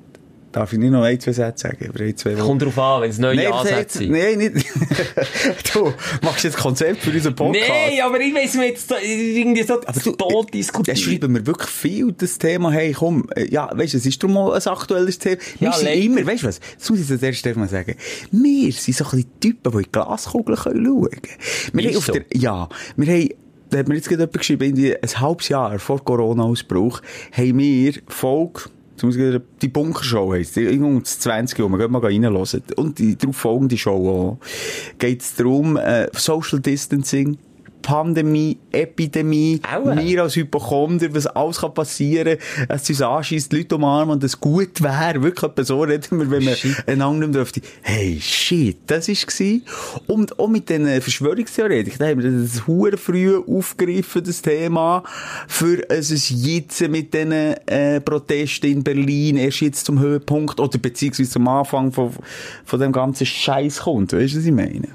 Darf ich nicht noch ein, zwei Sätze sagen? Über ein, zwei Wochen? Kommt drauf an, wenn es neue Nein, Ansätze sind. Nein, nicht. du machst jetzt Konzept für unseren Podcast. Nein, aber ich weiss mir jetzt da- irgendwie so Aber du, tot Da diskutieren. schreiben wir wirklich viel das Thema, hey, komm, äh, ja, weißt du, es ist darum mal ein aktuelles Thema. Wir Ja, sind immer, weißt du was, das muss ich jetzt erst mal sagen. Wir sind so ein bisschen Typen, die in die Glaskugel können schauen können. Wir Ist haben auf so. der, ja, wir haben, da hat mir jetzt gerade jemand geschrieben, ein halbes Jahr vor Corona-Ausbruch, haben wir Folge, die Bunkershow heisst, irgendwo um das 20 Uhr, wir gehen mal reinhören. Und die darauf folgende Show auch, geht es darum, äh, Social Distancing, Pandemie, Epidemie, Aua. wir als Hypochonder, was alles kann passieren, es uns anschießt, die Leute umarmen und es gut wäre, wirklich so reden wir, wenn man einander nicht dürfte. Hey, shit, das ist gsi. Und auch mit den Verschwörungstheoretikern, da haben wir das hure früh aufgegriffen, das Thema, für es ist jetzt mit den äh, Protesten in Berlin erst jetzt zum Höhepunkt oder beziehungsweise zum Anfang von, von dem ganzen Scheiß kommt. Weißt du, was ich meine?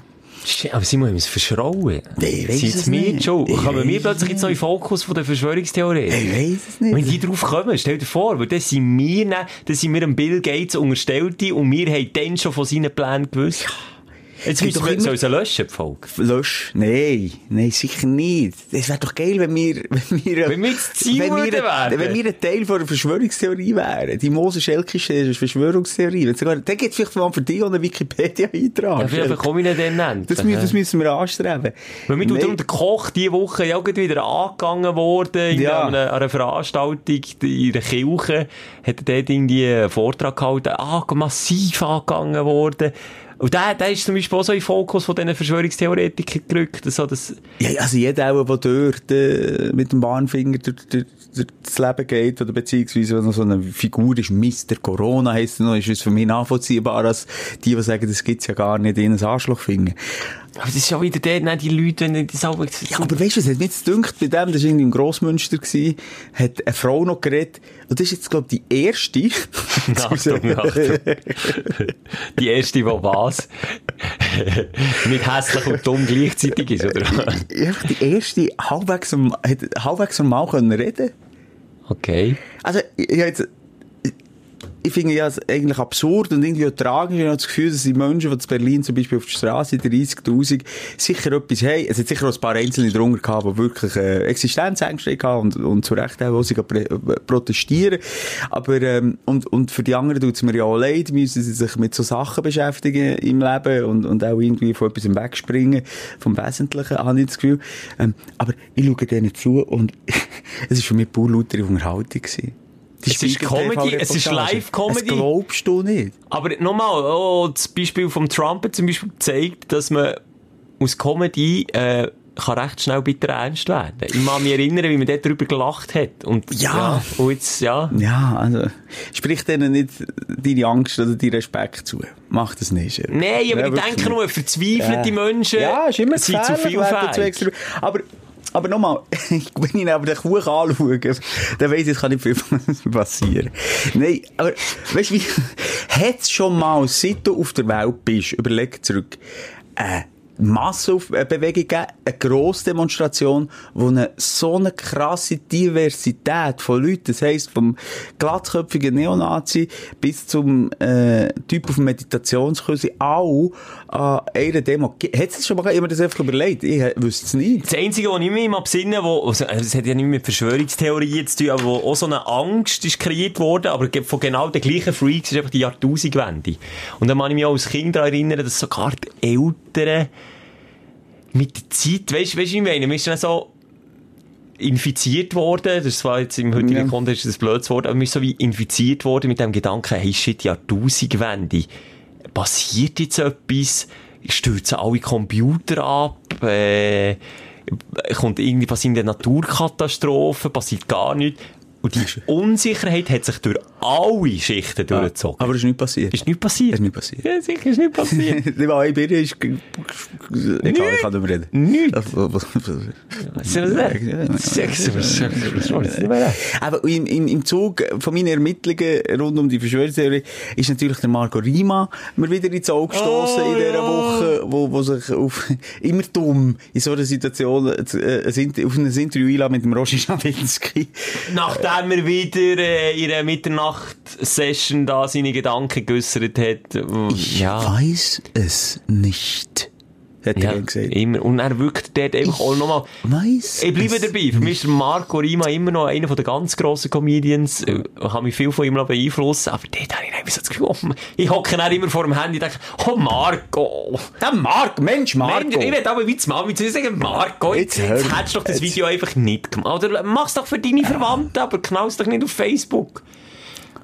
Aber wir haben uns verschrauen. Ich Sind es es nicht. schon? Kommen wir plötzlich es jetzt noch in Fokus von der Verschwörungstheorie? Ich weiss es nicht. Wenn die drauf kommen, stell dir vor, weil das sind wir, ne- das sind wir dem Bill Gates Unterstellte und wir haben dann schon von seinen Plänen gewusst. Jetzt müssen doch immer- sollen sie löschen, die Folge? Lösch? Nein, nein, sicher nicht. Es wäre doch geil, wenn wir, wenn wir, Wenn wir Ziel wenn wir, werden. wenn wir ein Teil von einer Verschwörungstheorie wären. Die Mose-Schelkische Verschwörungstheorie. Wenn sogar, dann gibt es vielleicht mal für dich einen Wikipedia-Eintrag. Ja, vielleicht bekomme ich ihn dann nennen. das, müssen, das müssen wir anstreben. Weil mir darum der Koch diese Woche ja wieder angegangen worden, in Ja. einer, einer Veranstaltung in der Kirche, hat er dort irgendwie einen Vortrag gehalten, ah, massiv angegangen worden. Und der, der ist zum Beispiel auch so in Fokus von diesen Verschwörungstheoretikern gerückt, so das, Ja, also jeder, der dort äh, mit dem Warnfinger durch, durch, durch das Leben geht, oder beziehungsweise wenn so eine Figur ist, Mr. Corona heisst er noch, ist es für mich nachvollziehbar, als die, die sagen, das gibt's ja gar nicht, ihnen ein Arschlochfinger. Aber das ist ja wieder der, ne, die Leute, wenn die auch, Ja, aber weißt du, es hat mich jetzt gedacht, bei dem, das war irgendwie im Grossmünster, gewesen, hat eine Frau noch geredet, und das ist jetzt, glaube ich, die erste. Achtung, Achtung. Die erste, die was? Nicht hässlich und dumm gleichzeitig ist, oder? ja, die erste halbwegs, halbwegs normal können reden. Okay. Also, ich, ich, jetzt, ich, finde ja es eigentlich absurd und irgendwie auch tragisch. Ich habe das Gefühl, dass die Menschen, die in Berlin zum Beispiel auf der Straße 30.000 sicher etwas haben. Es hat sicher auch ein paar Einzelne drunter gehabt, die wirklich äh, Existenzängste hatten und, und zu Recht auch, wo sie äh, protestieren. Aber, ähm, und, und für die anderen tut es mir ja auch leid, müssen sie sich mit so Sachen beschäftigen im Leben und, und auch irgendwie von etwas wegspringen, vom Wesentlichen, habe ich das Gefühl. Ähm, aber ich schaue denen zu und es war für mich pur lautere Unterhaltung. Gewesen. Es ist Comedy, es ist. Live-Comedy. Das glaubst du nicht. Aber nochmal, oh, das Beispiel vom Trump zum Beispiel gezeigt, dass man aus Comedy äh, kann recht schnell bitter ernst werden. Ich kann mich erinnern, wie man dort drüber gelacht hat. Und, Ja. und jetzt, ja. Ja, also, sprich denen nicht deine Angst oder deinen Respekt zu. Mach das nicht. Nein, aber Ja, ich denke nur, verzweifelte Menschen Ja, ist immer sind zu extra- Aber, aber nochmal, wenn ich aber den Kuchen anschaue, dann weiss ich, es kann nicht viel passieren. Nein, aber, weißt du, wie, hat's schon mal, seit du auf der Welt bist, überleg zurück, äh, Massenbewegung gegeben, eine Grossdemonstration, wo eine, so eine krasse Diversität von Leuten, das heisst, vom glattköpfigen Neonazi bis zum äh, Typ auf Meditationskurs, auch an einer Demo. Hat es schon mal jemand das einfach überlegt? Ich äh, wüsste es nicht. Das Einzige, was ich mir mal besinnen, wo, also, hat ja nicht mit Verschwörungstheorien zu tun, aber wo auch so eine Angst ist kreiert worden, aber von genau den gleichen Freaks ist einfach die Jahrtausendwende. Und dann kann ich mich auch als Kind daran erinnern, dass sogar die Eltern mit der Zeit, weißt du, ich meine, ist dann so infiziert worden, das war jetzt im heutigen Ja. Kontext das blödes Wort, aber man ist so wie infiziert worden mit dem Gedanken, hey shit, Jahrtausendwende, passiert jetzt etwas, stürzen alle Computer ab, äh, kommt irgendwie passiert eine Naturkatastrophe, passiert gar nichts. Und die Unsicherheit hat sich durch alle Schichten durchgezogen. Aber es ist nicht passiert. Ist nicht passiert? Es ist nicht passiert. Ja, sicher ist nicht passiert. Die Wahl dir ist... Egal, ich kann darüber reden. Nichts. Aber im, im, im Zug von meinen Ermittlungen rund um die Verschwörungstheorie ist natürlich der Marco Rima mir wieder ins Auge gestoßen Oh, in dieser ja. Woche, wo, wo sich auf, immer dumm in so einer Situation äh, auf ein Interview einladen mit dem Roger Schawinski. Nachdem Krämer wieder äh, in einer Mitternacht-Session da seine Gedanken geäussert hat. Ich weiß es nicht. Hat Ja, er gesagt. immer. Und er wirkt dort einfach auch nochmal. Weiss Ich bleibe es dabei. Für mich ist Marco Rima immer noch einer der ganz grossen Comedians. Ich habe mich viel von ihm beeinflussen aber dort habe ich so das Gefühl, oh, ich hocke dann immer vor dem Handy und denke, oh Marco. Ja, Marc, Mensch, Marco. Mensch, ich will aber wie Mami zu sagen, Marco, jetzt, Jetzt jetzt, hättest du doch das jetzt- Video einfach nicht gemacht. Oder mach's doch für deine Verwandten, aber knall es doch nicht auf Facebook.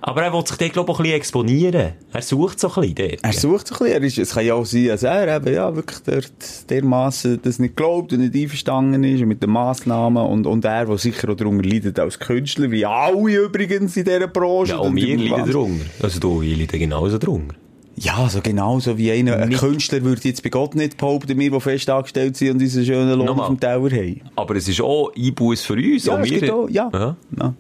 Aber er will sich dort, glaube ich, ein bisschen exponieren. Er sucht so ein bisschen dort. Er sucht so ein bisschen. Er ist, es kann ja auch sein, dass er eben, ja, wirklich dort dermassen das nicht glaubt und nicht einverstanden ist mit den Massnahmen und, und er, der sicher auch darunter leidet als Künstler, wie alle übrigens in dieser Branche. ja, Und wir leiden drunter. Also du, ich leide genauso drunter. Ja, also genauso wie einer, ein Künstler würde jetzt bei Gott nicht behaupten, wir, die fest angestellt sind und diesen schönen Lohn auf dem Teller haben. Aber es ist auch Einbuß für uns. Ja, auch wir. auch, ja. ja. ja.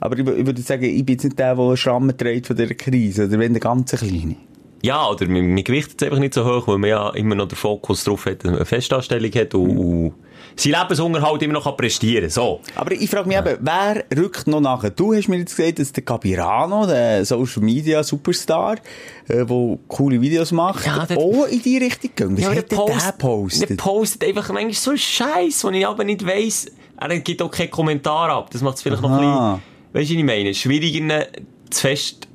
Aber ich, ich würde sagen, ich bin jetzt nicht der, der Schrammen trägt von dieser Krise, oder wenn der ganze Kleine. Ja, oder man, man gewichtet es einfach nicht so hoch, weil man ja immer noch den Fokus drauf hat, dass man eine Festanstellung hat und, und seinen Lebensunterhalt immer noch kann prestieren So. Aber ich frage mich eben, wer rückt noch nachher? Du hast mir jetzt gesagt, dass der Capirano, der Social Media Superstar, äh, der coole Videos macht, Ja, der- auch in die Richtung geht. Was aber hat denn der postet? Der postet einfach manchmal so Scheiß, wo ich aber nicht weiss. Er gibt auch keinen Kommentar ab. Das macht es vielleicht noch ein Aha. bisschen, weißt du, was ich meine? Schwieriger, ihn zu fest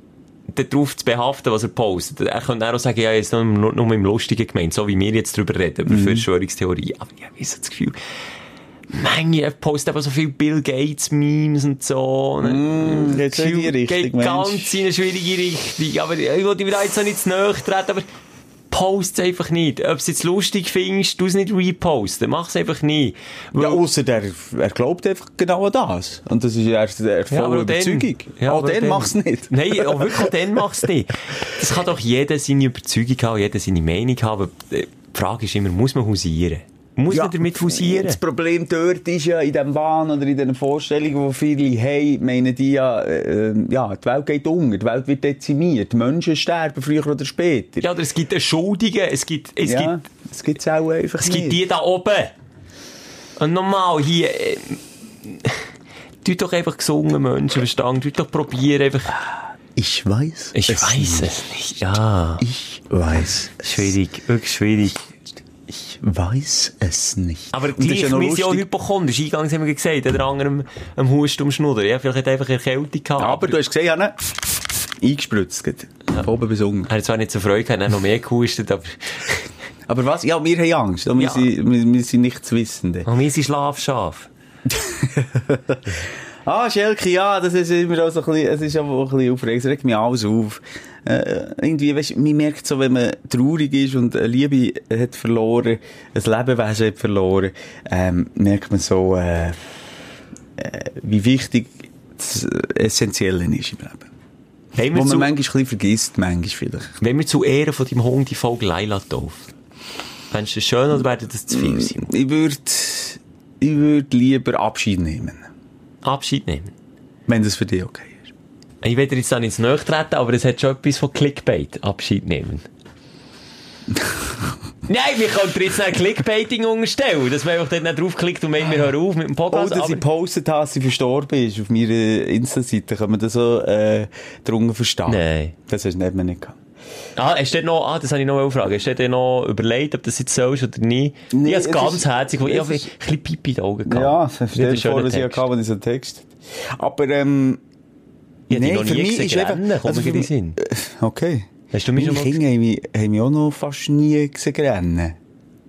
darauf zu behaften, was er postet. Er könnte auch sagen, ja, jetzt nur, nur, nur im Lustigen gemeint, so wie wir jetzt drüber reden, Mhm. über Verschwörungstheorie. Aber ich habe so das Gefühl, Manche er postet aber so viel Bill Gates Memes und so. Mm, Das jetzt in die Richtung, Geht ganz in eine schwierige Richtung. Aber ich wollte mir da jetzt auch nicht zu nahe treten, aber post es einfach nicht. Ob du es jetzt lustig findest, du es nicht reposten. Mach es einfach nicht. Weil- Ja, ausser der, er glaubt einfach genau an das. Und das ist erst eine volle aber auch dann- Überzeugung. Ja, auch dann mach's nicht. Nein, auch wirklich auch dann mach's nicht. Das kann doch jeder seine Überzeugung haben, jeder seine Meinung haben. Aber Die Frage ist immer, muss man hausieren? Muss man damit hausieren? Das Problem dort ist ja, in diesem Wahn oder in diesen Vorstellungen, die viele haben, meinen die ja, äh, ja, die Welt geht unter, die Welt wird dezimiert, die Menschen sterben früher oder später. Ja, oder es gibt Schuldigen, es gibt, es Ja, gibt, das gibt's auch einfach es nicht. gibt die da oben. Und normal hier, äh, tut doch einfach gesungen Menschenverstand, tut doch probieren einfach. Ich weiß Ich es weiß nicht. es nicht, ja. Ich weiß es. Schwierig, wirklich schwierig. Ich weiß es nicht. Aber Und das ist gleich, ja ja lustig. hypochondrisch. Eingangs haben wir gesagt, der andere am, Husten am Schnudder. Ja, vielleicht hat er einfach Erkältung gehabt. Aber du hast gesehen, ja, ne? Eingespritzt. gerade. Von oben bis unten. er hat zwar nicht so Freude gehabt, er hat noch mehr gehustet, aber Aber was? Ja, wir haben Angst. Wir, Ja. sind, wir, wir sind nichts Wissende. oh, wir sind Schlafschaf. Ah, Schelke, ja, das ist immer auch so ein bisschen, es ist auch ein bisschen aufregend. Es regt mich alles auf. Äh, irgendwie, weißt, man merkt so, wenn man traurig ist und eine Liebe hat verloren, ein Lebewesen hat verloren, ähm, merkt man so, äh, äh, wie wichtig das Essentielle ist im Leben. Wenn Wo man zu, manchmal vergisst, manchmal vielleicht. wenn wir zu Ehren von deinem Hund die Folge Leila taufen, fändest du das schön oder wäre das zu viel sein? Ich würde, ich würde lieber Abschied nehmen. Abschied nehmen. Wenn das für dich okay ist. Ich dir jetzt da nicht zu nahe treten, aber es hat schon etwas von Clickbait. Abschied nehmen. Nein, wir können dir jetzt ein Clickbaiting unterstellen, dass man einfach dort nicht draufklickt und meint, wir hören auf mit dem Podcast. aber- ich gepostet habe, dass sie verstorben ist auf meiner Insta-Seite. Kann man das so, äh, drunter verstehen? Nein. Das hast du nicht mehr nicht gehabt. Ah, hast du noch, ah, das habe ich noch eine Frage. Hast du dir noch überlegt, ob das jetzt so ist oder nicht? Nee, ich habe es ganz weil ich habe ein bisschen Pipi in den Augen gehabt. Ja, ein dir vor, dass ich ja ich so einen Text. Aber, ähm, Ich dich nee, für mich ist einfach- also für Sinn. okay. Hast du mich Meine Kinder haben mich, haben mich auch noch fast nie gesehen rennen.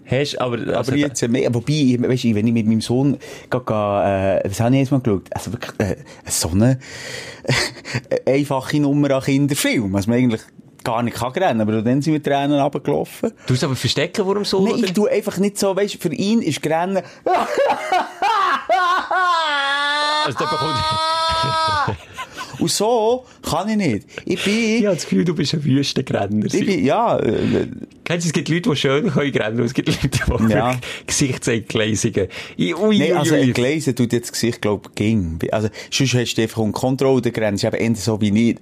Hast, aber, also, Aber jetzt mehr, wobei, weißt du, wenn ich mit meinem Sohn gehe, äh, was habe ich jetzt mal geschaut? Also wirklich, äh, so eine einfache Nummer an Kinderfilm, was man eigentlich gar nicht kann rennen, aber dann sind wir Tränen runtergelaufen. du musst aber verstecken, warum so? Nein, oder? ich tue einfach nicht so, weißt du, für ihn ist Rennen. Also, der bekommt, Und so kann ich nicht. Ich bin, ich habe das Gefühl, du bist ein Wüstengrenner. ich bin, ja, äh, Kennst du, es gibt Leute, die schön können rennen, und es gibt Leute, die Ja. Gesichtsentgleisungen. Nein, also ui. ein Gleisen tut jetzt das Gesicht, glaub ich, ging. Also, sonst hast du einfach um Kontrolle. Es ist eben eher so wie nicht.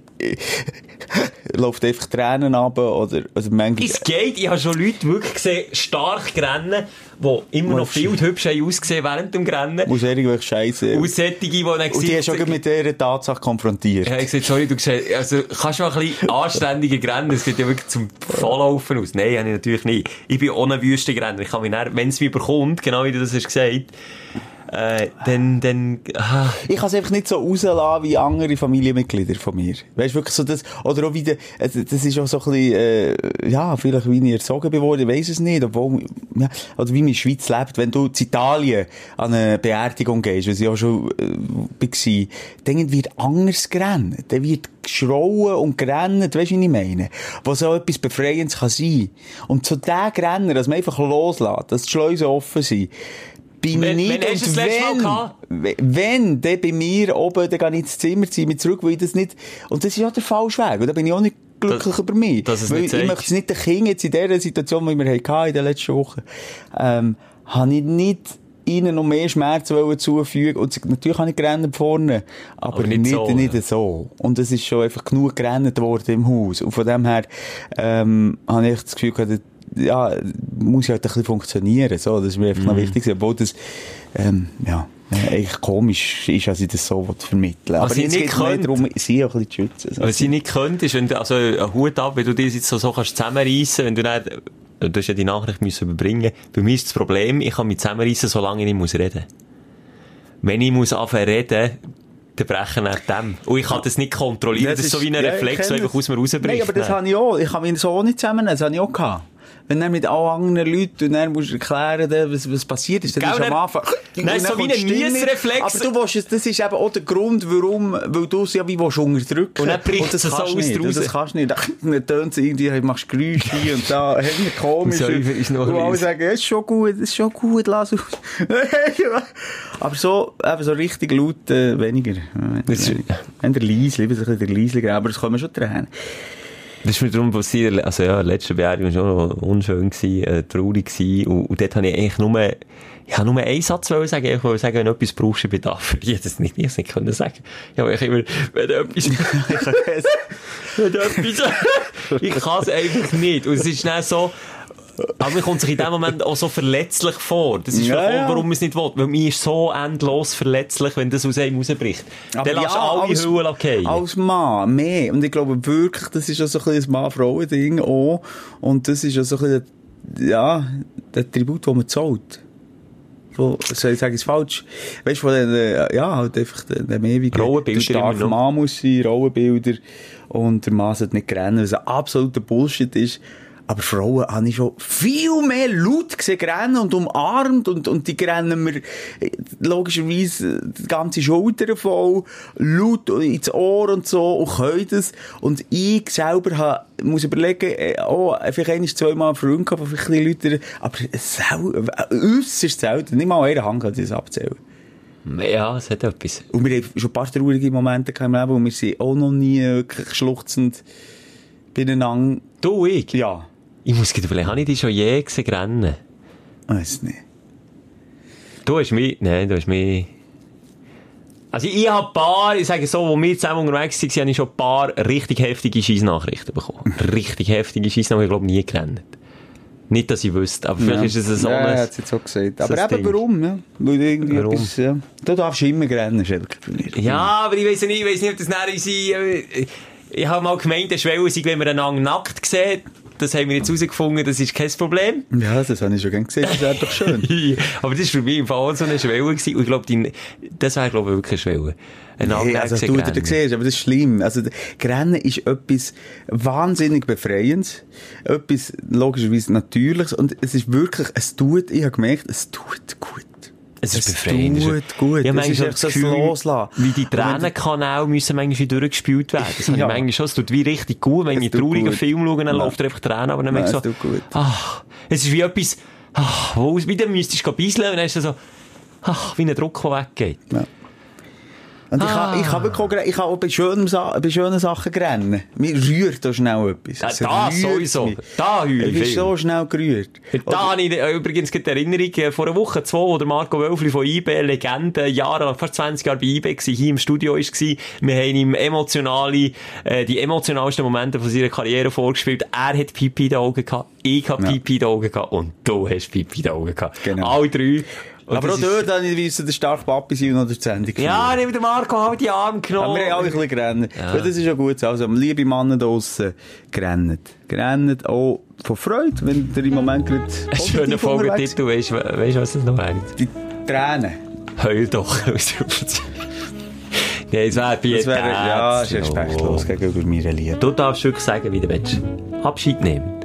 Läuft einfach Tränen ab, oder, also manchmal... Es geht, ich habe schon Leute wirklich gesehen, stark rennen, die immer noch viel hübsch ausgesehen während dem Rennen. Muss irgendwelche Scheiße. Und solche, die dann Und die gesagt- hast du schon mit dieser Tatsache konfrontiert. Ja, ich gesagt, sorry, du siehst, also, kannst du mal ein bisschen anständiger rennen? Es geht ja wirklich zum Volllaufen aus. Nein, habe ich natürlich nicht. Ich bin ohne Wüstenrenner. Ich kann mich wenn es mich überkommt, genau wie du das hast gesagt, äh, dann, dann, ah, Ich kann es einfach nicht so rauslassen wie andere Familienmitglieder von mir. Weißt wirklich so das, oder auch wieder, das ist auch so ein bisschen, äh, ja, vielleicht wie ich erzogen bin worden, weiss es nicht, obwohl, ja, oder wie man in der Schweiz lebt, wenn du zu Italien an eine Beerdigung gehst, was ich auch schon, äh, war, dann wird anders gerannt. Dann wird geschrauen und gerannt, weißt du, wie ich meine? Was auch etwas Befreiendes kann sein. Und zu den Rennen, dass man einfach loslässt, dass die Schleusen offen sind, bin Wenn- ich wenn nicht. Und das Mal wenn- Wenn, dann bei mir oben, dann gehe ich ins Zimmer, ziehe mich zurück, weil ich das nicht, und das ist ja der falsche Weg, und da bin ich auch nicht glücklich Das- über mich. dass es weil ich zeigt. möchte es nicht den Kindern jetzt in dieser Situation, die wir hatten in den letzten Wochen, ähm, habe ich nicht ihnen noch mehr Schmerz zufügen und natürlich habe ich gerannt vorne, aber, Aber nicht nicht, so, nicht so. Und es ist schon einfach genug gerannt worden im Haus. Und von dem her, ähm, habe ich das Gefühl gehabt, ja, muss ja halt ein bisschen funktionieren, so. Das ist mir einfach Mhm. noch wichtig, obwohl das, ähm, ja, eigentlich komisch ist, als ich das so vermitteln Aber jetzt nicht könnte- darum, sie auch ein bisschen zu schützen. so. Was ich nicht könnte, ist, wenn du, also, ein Hut ab, wenn du dir jetzt so, so kannst zusammenreissen, wenn du dann, du hast ja die Nachricht müssen überbringen. Bei mir ist das Problem, ich kann mich zusammenreissen, solange ich nicht muss reden. Wenn ich muss anfangen reden, dann brechen nach dem. Und ich kann das nicht kontrollieren. Das, ist so wie ein ja, Reflex, der einfach das. aus mir rausbricht. Nein, aber das habe ich auch. Ich kann mich so nicht zusammennehmen. Das habe ich auch gehabt. Wenn dann mit allen anderen Leuten und dann musst du erklären, was, was passiert ist, dann Gell, ist am Anfang... dann ist so wie ein. Miesreflex. Aber du willst, es- das ist eben auch der Grund, warum, weil du es ja wie willst unterdrücken. Und dann bricht das es so kannst du aus nicht. Das kannst du nicht. Dann tönt es irgendwie, machst Geräusche hier und da, hängt komisch. So, ist noch und alle sagen, es ist schon gut, es ist schon gut, lass aus. aber so, eben so richtig laut, äh, weniger. Das ist- Wenn der leise, lieber sich bisschen leise, aber es kommen schon Tränen. Das ist mir darum passiert, also ja, die letzte Beerdigung war schon unschön, gewesen, äh, traurig gewesen, und, und dort habe ich eigentlich nur, ich habe nur einen Satz wollen sagen, ich wollte sagen, wenn du etwas brauchst, ich bin da für dich. Das nicht, ich es nicht können sagen. Ja, aber ich immer, wenn du etwas, wenn du etwas, ich kann es einfach nicht. Und es ist dann so, aber man kommt sich in dem Moment auch so verletzlich vor. Das ist Ja, ja. warum man es nicht will. Weil man ist so endlos verletzlich, wenn das aus einem rausbricht. Dann lässt du alle Hüllen fallen. Als Mann, mehr. Und ich glaube wirklich, das ist auch so ein bisschen ein Mann-Frauen-Ding auch. Und das ist auch so ein bisschen, ja, der Tribut, den man zahlt. Von, soll ich sagen, ist falsch. Weißt du, von den, ja, halt einfach den, den ewigen, Rollenbilder der starke. Mann muss sein, Rollenbilder. Und der Mann sollte nicht rennen, was ein absoluter Bullshit ist. Aber Frauen habe ich schon viel mehr laut gesehen rennen und umarmt und, und die rennen mir logischerweise die ganze Schulter voll, laut ins Ohr und so und können das. Und ich selber habe, muss überlegen, äh, oh, vielleicht ein, zweimal einen Freund gehabt, vielleicht ein Leute, aber sel äusserst selten, nicht mal an einer Hand kann das abzählen. Ja, es hat etwas. Und wir haben schon ein paar traurige Momente im Leben und wir sind auch noch nie wirklich schluchzend beieinander. Du, ich? Ja, Ich muss gerade überlegen, habe ich dich schon je gesehen rennen? weiß nicht. Du hast mich, nein, du hast mich... Also ich habe ein paar, ich sage so, wo wir zusammen unterwegs waren, habe ich schon ein paar richtig heftige Scheissnachrichten bekommen. richtig heftige Scheissnachrichten, ich glaube nie gerannt. Nicht, dass ich wüsste, aber vielleicht ist es so ja, ein... hat jetzt auch gesagt. so Aber eben, warum, ja? Weil irgendwie Warum? etwas, ja. Du darfst immer rennen, Schelke. Ja, aber ich weiss nicht, ich weiss nicht, ob das unsere... äh, Ich habe mal gemeint, der Schwelle sei, wenn man einander nackt sieht. Das haben wir jetzt herausgefunden, das ist kein Problem. Ja, das habe ich schon gerne gesehen, das wäre doch schön. aber das war für mich im Fall auch so eine Schwelle gewesen. Und ich glaube, das wäre, glaube ich, wirklich eine Schwelle. Ein Hey, also, du da siehst, aber das ist schlimm. Also, Rennen ist etwas wahnsinnig Befreiendes. Etwas logischerweise Natürliches. Und es ist wirklich, es tut, ich habe gemerkt, es tut gut. Es ist befreiend. tut gut. Habe Es ist manchmal echt das so ein Gefühl, Loslassen. wie die Tränenkanäle müssen manchmal wieder durchgespielt werden. Das habe Ja. ich manchmal schon. Es tut wie richtig gut, wenn ich einen traurigen. Film schaue, dann Ja. läuft er einfach Tränen, aber dann Ja, merke ich es so, tut gut. ach, es ist wie etwas, ach, wo, wie dann müsstest du beiseln und dann ist es so, ach, wie ein Druck, der weggeht. Ja. Und ich habe, ich habe wirklich auch, ich habe auch bei schönen, bei schönen Sachen gerannt. Mir rührt da schnell etwas. Es da sowieso. mich. Da heule ich Ich bin so schnell gerührt. Da habe ich übrigens die Erinnerung, äh, vor einer Woche, zwei, wo der Marco Wölfli von IB, Legende, Jahre, fast 20 Jahre bei IB war, hier im Studio war. Wir haben ihm emotionale, äh, die emotionalsten Momente von seiner Karriere vorgespielt. Er hat Pipi in den Augen gehabt, ich habe Ja. Pipi in den Augen gehabt und du hast Pipi in den Augen gehabt. Genau. Alle drei. Und Aber auch dort habe ich wissen, der starke Papi sein und noch durch die Sendung Ja, nimm den Marco halt die Arme genommen. Aber wir haben alle ein bisschen gerannt. Ja. Das ist ja gut. so. Also, liebe Männer draussen, gerannt. Gerannt auch von Freude, wenn der im Moment gerade Ein schöner Folgetitel, weißt du, was das noch wäre? Die Tränen. Heul doch. Nein, es wäre Das wäre, ja, ist respektlos gegenüber meiner Liebe. Du darfst wirklich sagen, wie du willst. Abschied nehmen.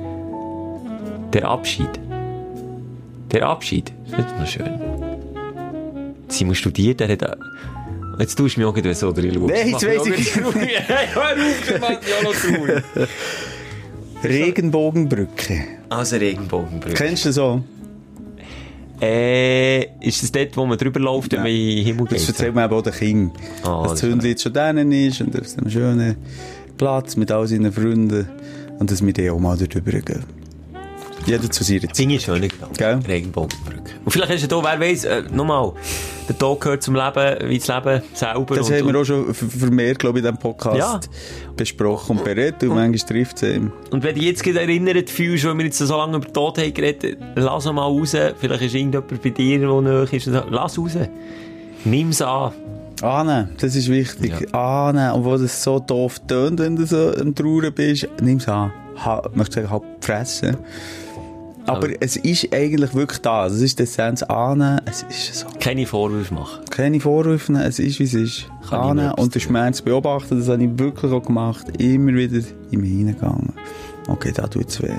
Der Abschied. Der Abschied. Das ist noch schön. Simon studiert, er hat... Jetzt tust du mich auch wieder so drin. Nein, jetzt weiss ich. Hey, hör auf, das macht mich auch noch traurig. Regenbogenbrücke. Also Regenbogenbrücke. Kennst du das so? Äh, ist das dort, wo man drüber läuft, wenn man in den Himmel geht? Das erzählt man eben auch den Kindern. Ah, dass das Hündchen jetzt schon drinnen ist und auf einem schönen Platz mit all seinen Freunden und dass wir dann auch mal dort gehen. Jeder zu seiner Zeit. Finde ich schöner Gedanke. Gell? Regenbogenbrücke. Und vielleicht hast du da, wer weiss, äh, nochmal, der Tod gehört zum Leben, wie das Leben selber. Das und, haben wir und, auch schon vermehrt, glaube ich, in diesem Podcast Ja. besprochen und berät. Und manchmal trifft es eben. und wenn du jetzt erinnert fühlst, weil wir jetzt so lange über den Tod haben geredet, lass mal raus. Vielleicht ist irgendjemand bei dir, der nahe ist. Lass raus. Nimm's an. Annehmen, das ist wichtig. Ja. Und wo das so doof tönt, wenn du so am Trauern bist, nimm es an. Ha, möchte sagen, halt fressen. Aber Aber- es ist eigentlich wirklich da. Das ist die Essenz. Annehmen, es ist so. Keine Vorwürfe machen. Keine Vorwürfe, nehmen, es ist wie es ist. Kann ich Annehmen und den Schmerz beobachten, das habe ich wirklich auch gemacht. Immer wieder in mich hineingegangen. Okay, da tut es weh.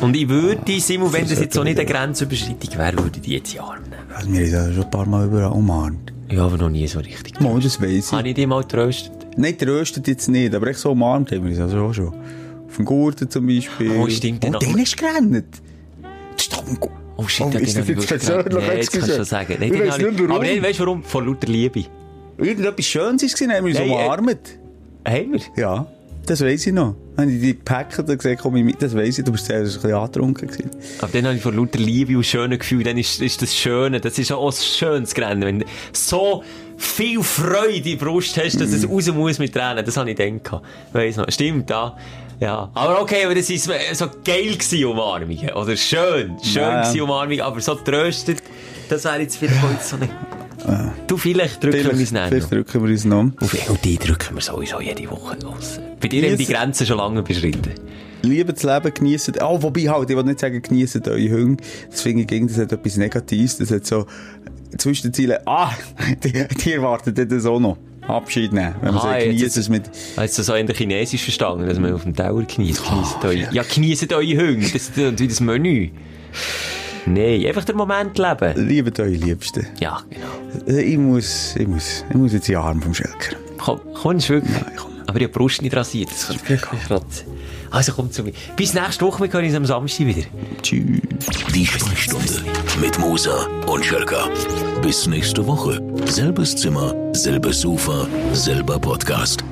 Und ich würde, Simon, wenn das jetzt so nicht eine Grenzüberschreitung wäre, würde ich die jetzt nehmen. Also, wir haben das schon ein paar Mal überall umarmt. Ja, aber noch nie so richtig. Mal, das weiss ich. Habe ich dich mal getröstet? Nein, tröstet jetzt nicht, aber echt so umarmt haben wir uns also auch schon. Auf dem Gurten zum Beispiel. Oh, stimmt, Und dann- den ist gerannt. Oh shit, Oh, ist das jetzt persönlich? gedacht. Nee, jetzt kannst du schon sagen. Nein, Ich weiss nicht, warum. Aber nein, weißt du warum? Von lauter Liebe. Irgendetwas Schönes war, haben wir uns äh, umarmt. Haben wir? Ja, das weiss ich noch. Wenn ich die gepackt und gesagt komm ich mit, das weiss ich, du bist zuerst ein bisschen angetrunken gewesen. Aber dann habe ich von lauter Liebe und schönen Gefühl, dann ist, ist das Schöne, das ist auch ein schönes Rennen. Wenn du so viel Freude in der Brust hast, dass es Mhm. raus muss mit Tränen, das habe ich gehabt. Weiss noch. Stimmt, ja. Ja. Aber okay, aber das ist so geil gewesen, Umarmungen. Oder schön. Schön Ja, gewesen, Umarmungen. Aber so tröstet, das wäre jetzt vielleicht heute so nicht. Du, vielleicht drücken wir uns Vielleicht, näher. vielleicht drücken wir uns noch. Und und die drücken wir sowieso jede Woche los. Bei dir haben die. Grenzen schon lange beschritten. Liebe das Leben, geniessen. Oh, wobei halt, ich will nicht sagen, geniessen eure Hunde. Das finde ich, das hat etwas Negatives. Das hat so, zwischen den Zielen, ah, die, die erwarten das auch noch. Abschied nehmen. Wenn man Ah, sagt, ist- es mit, Hast du so in der Chinesisch verstanden, dass man auf dem Tower genießt? Genießt eure, ja, genießt eure Hunde. Das ist wie das Menü. Nein, einfach den Moment leben. liebet eure Liebsten. Ja, genau. Äh, Ich muss, ich muss, ich muss jetzt in den Arm vom Schelker. Komm, kommst du wirklich? Ja, ich komme. Aber ich habe die Brust nicht rasiert. Das kann ich gerade. Also komm zu mir. Bis nächste Woche, wir können uns am Samstag wieder. Tschüss. Die Sprechstunde mit Musa und Schelka. Bis nächste Woche. Selbes Zimmer, selbes Sofa, selber Podcast.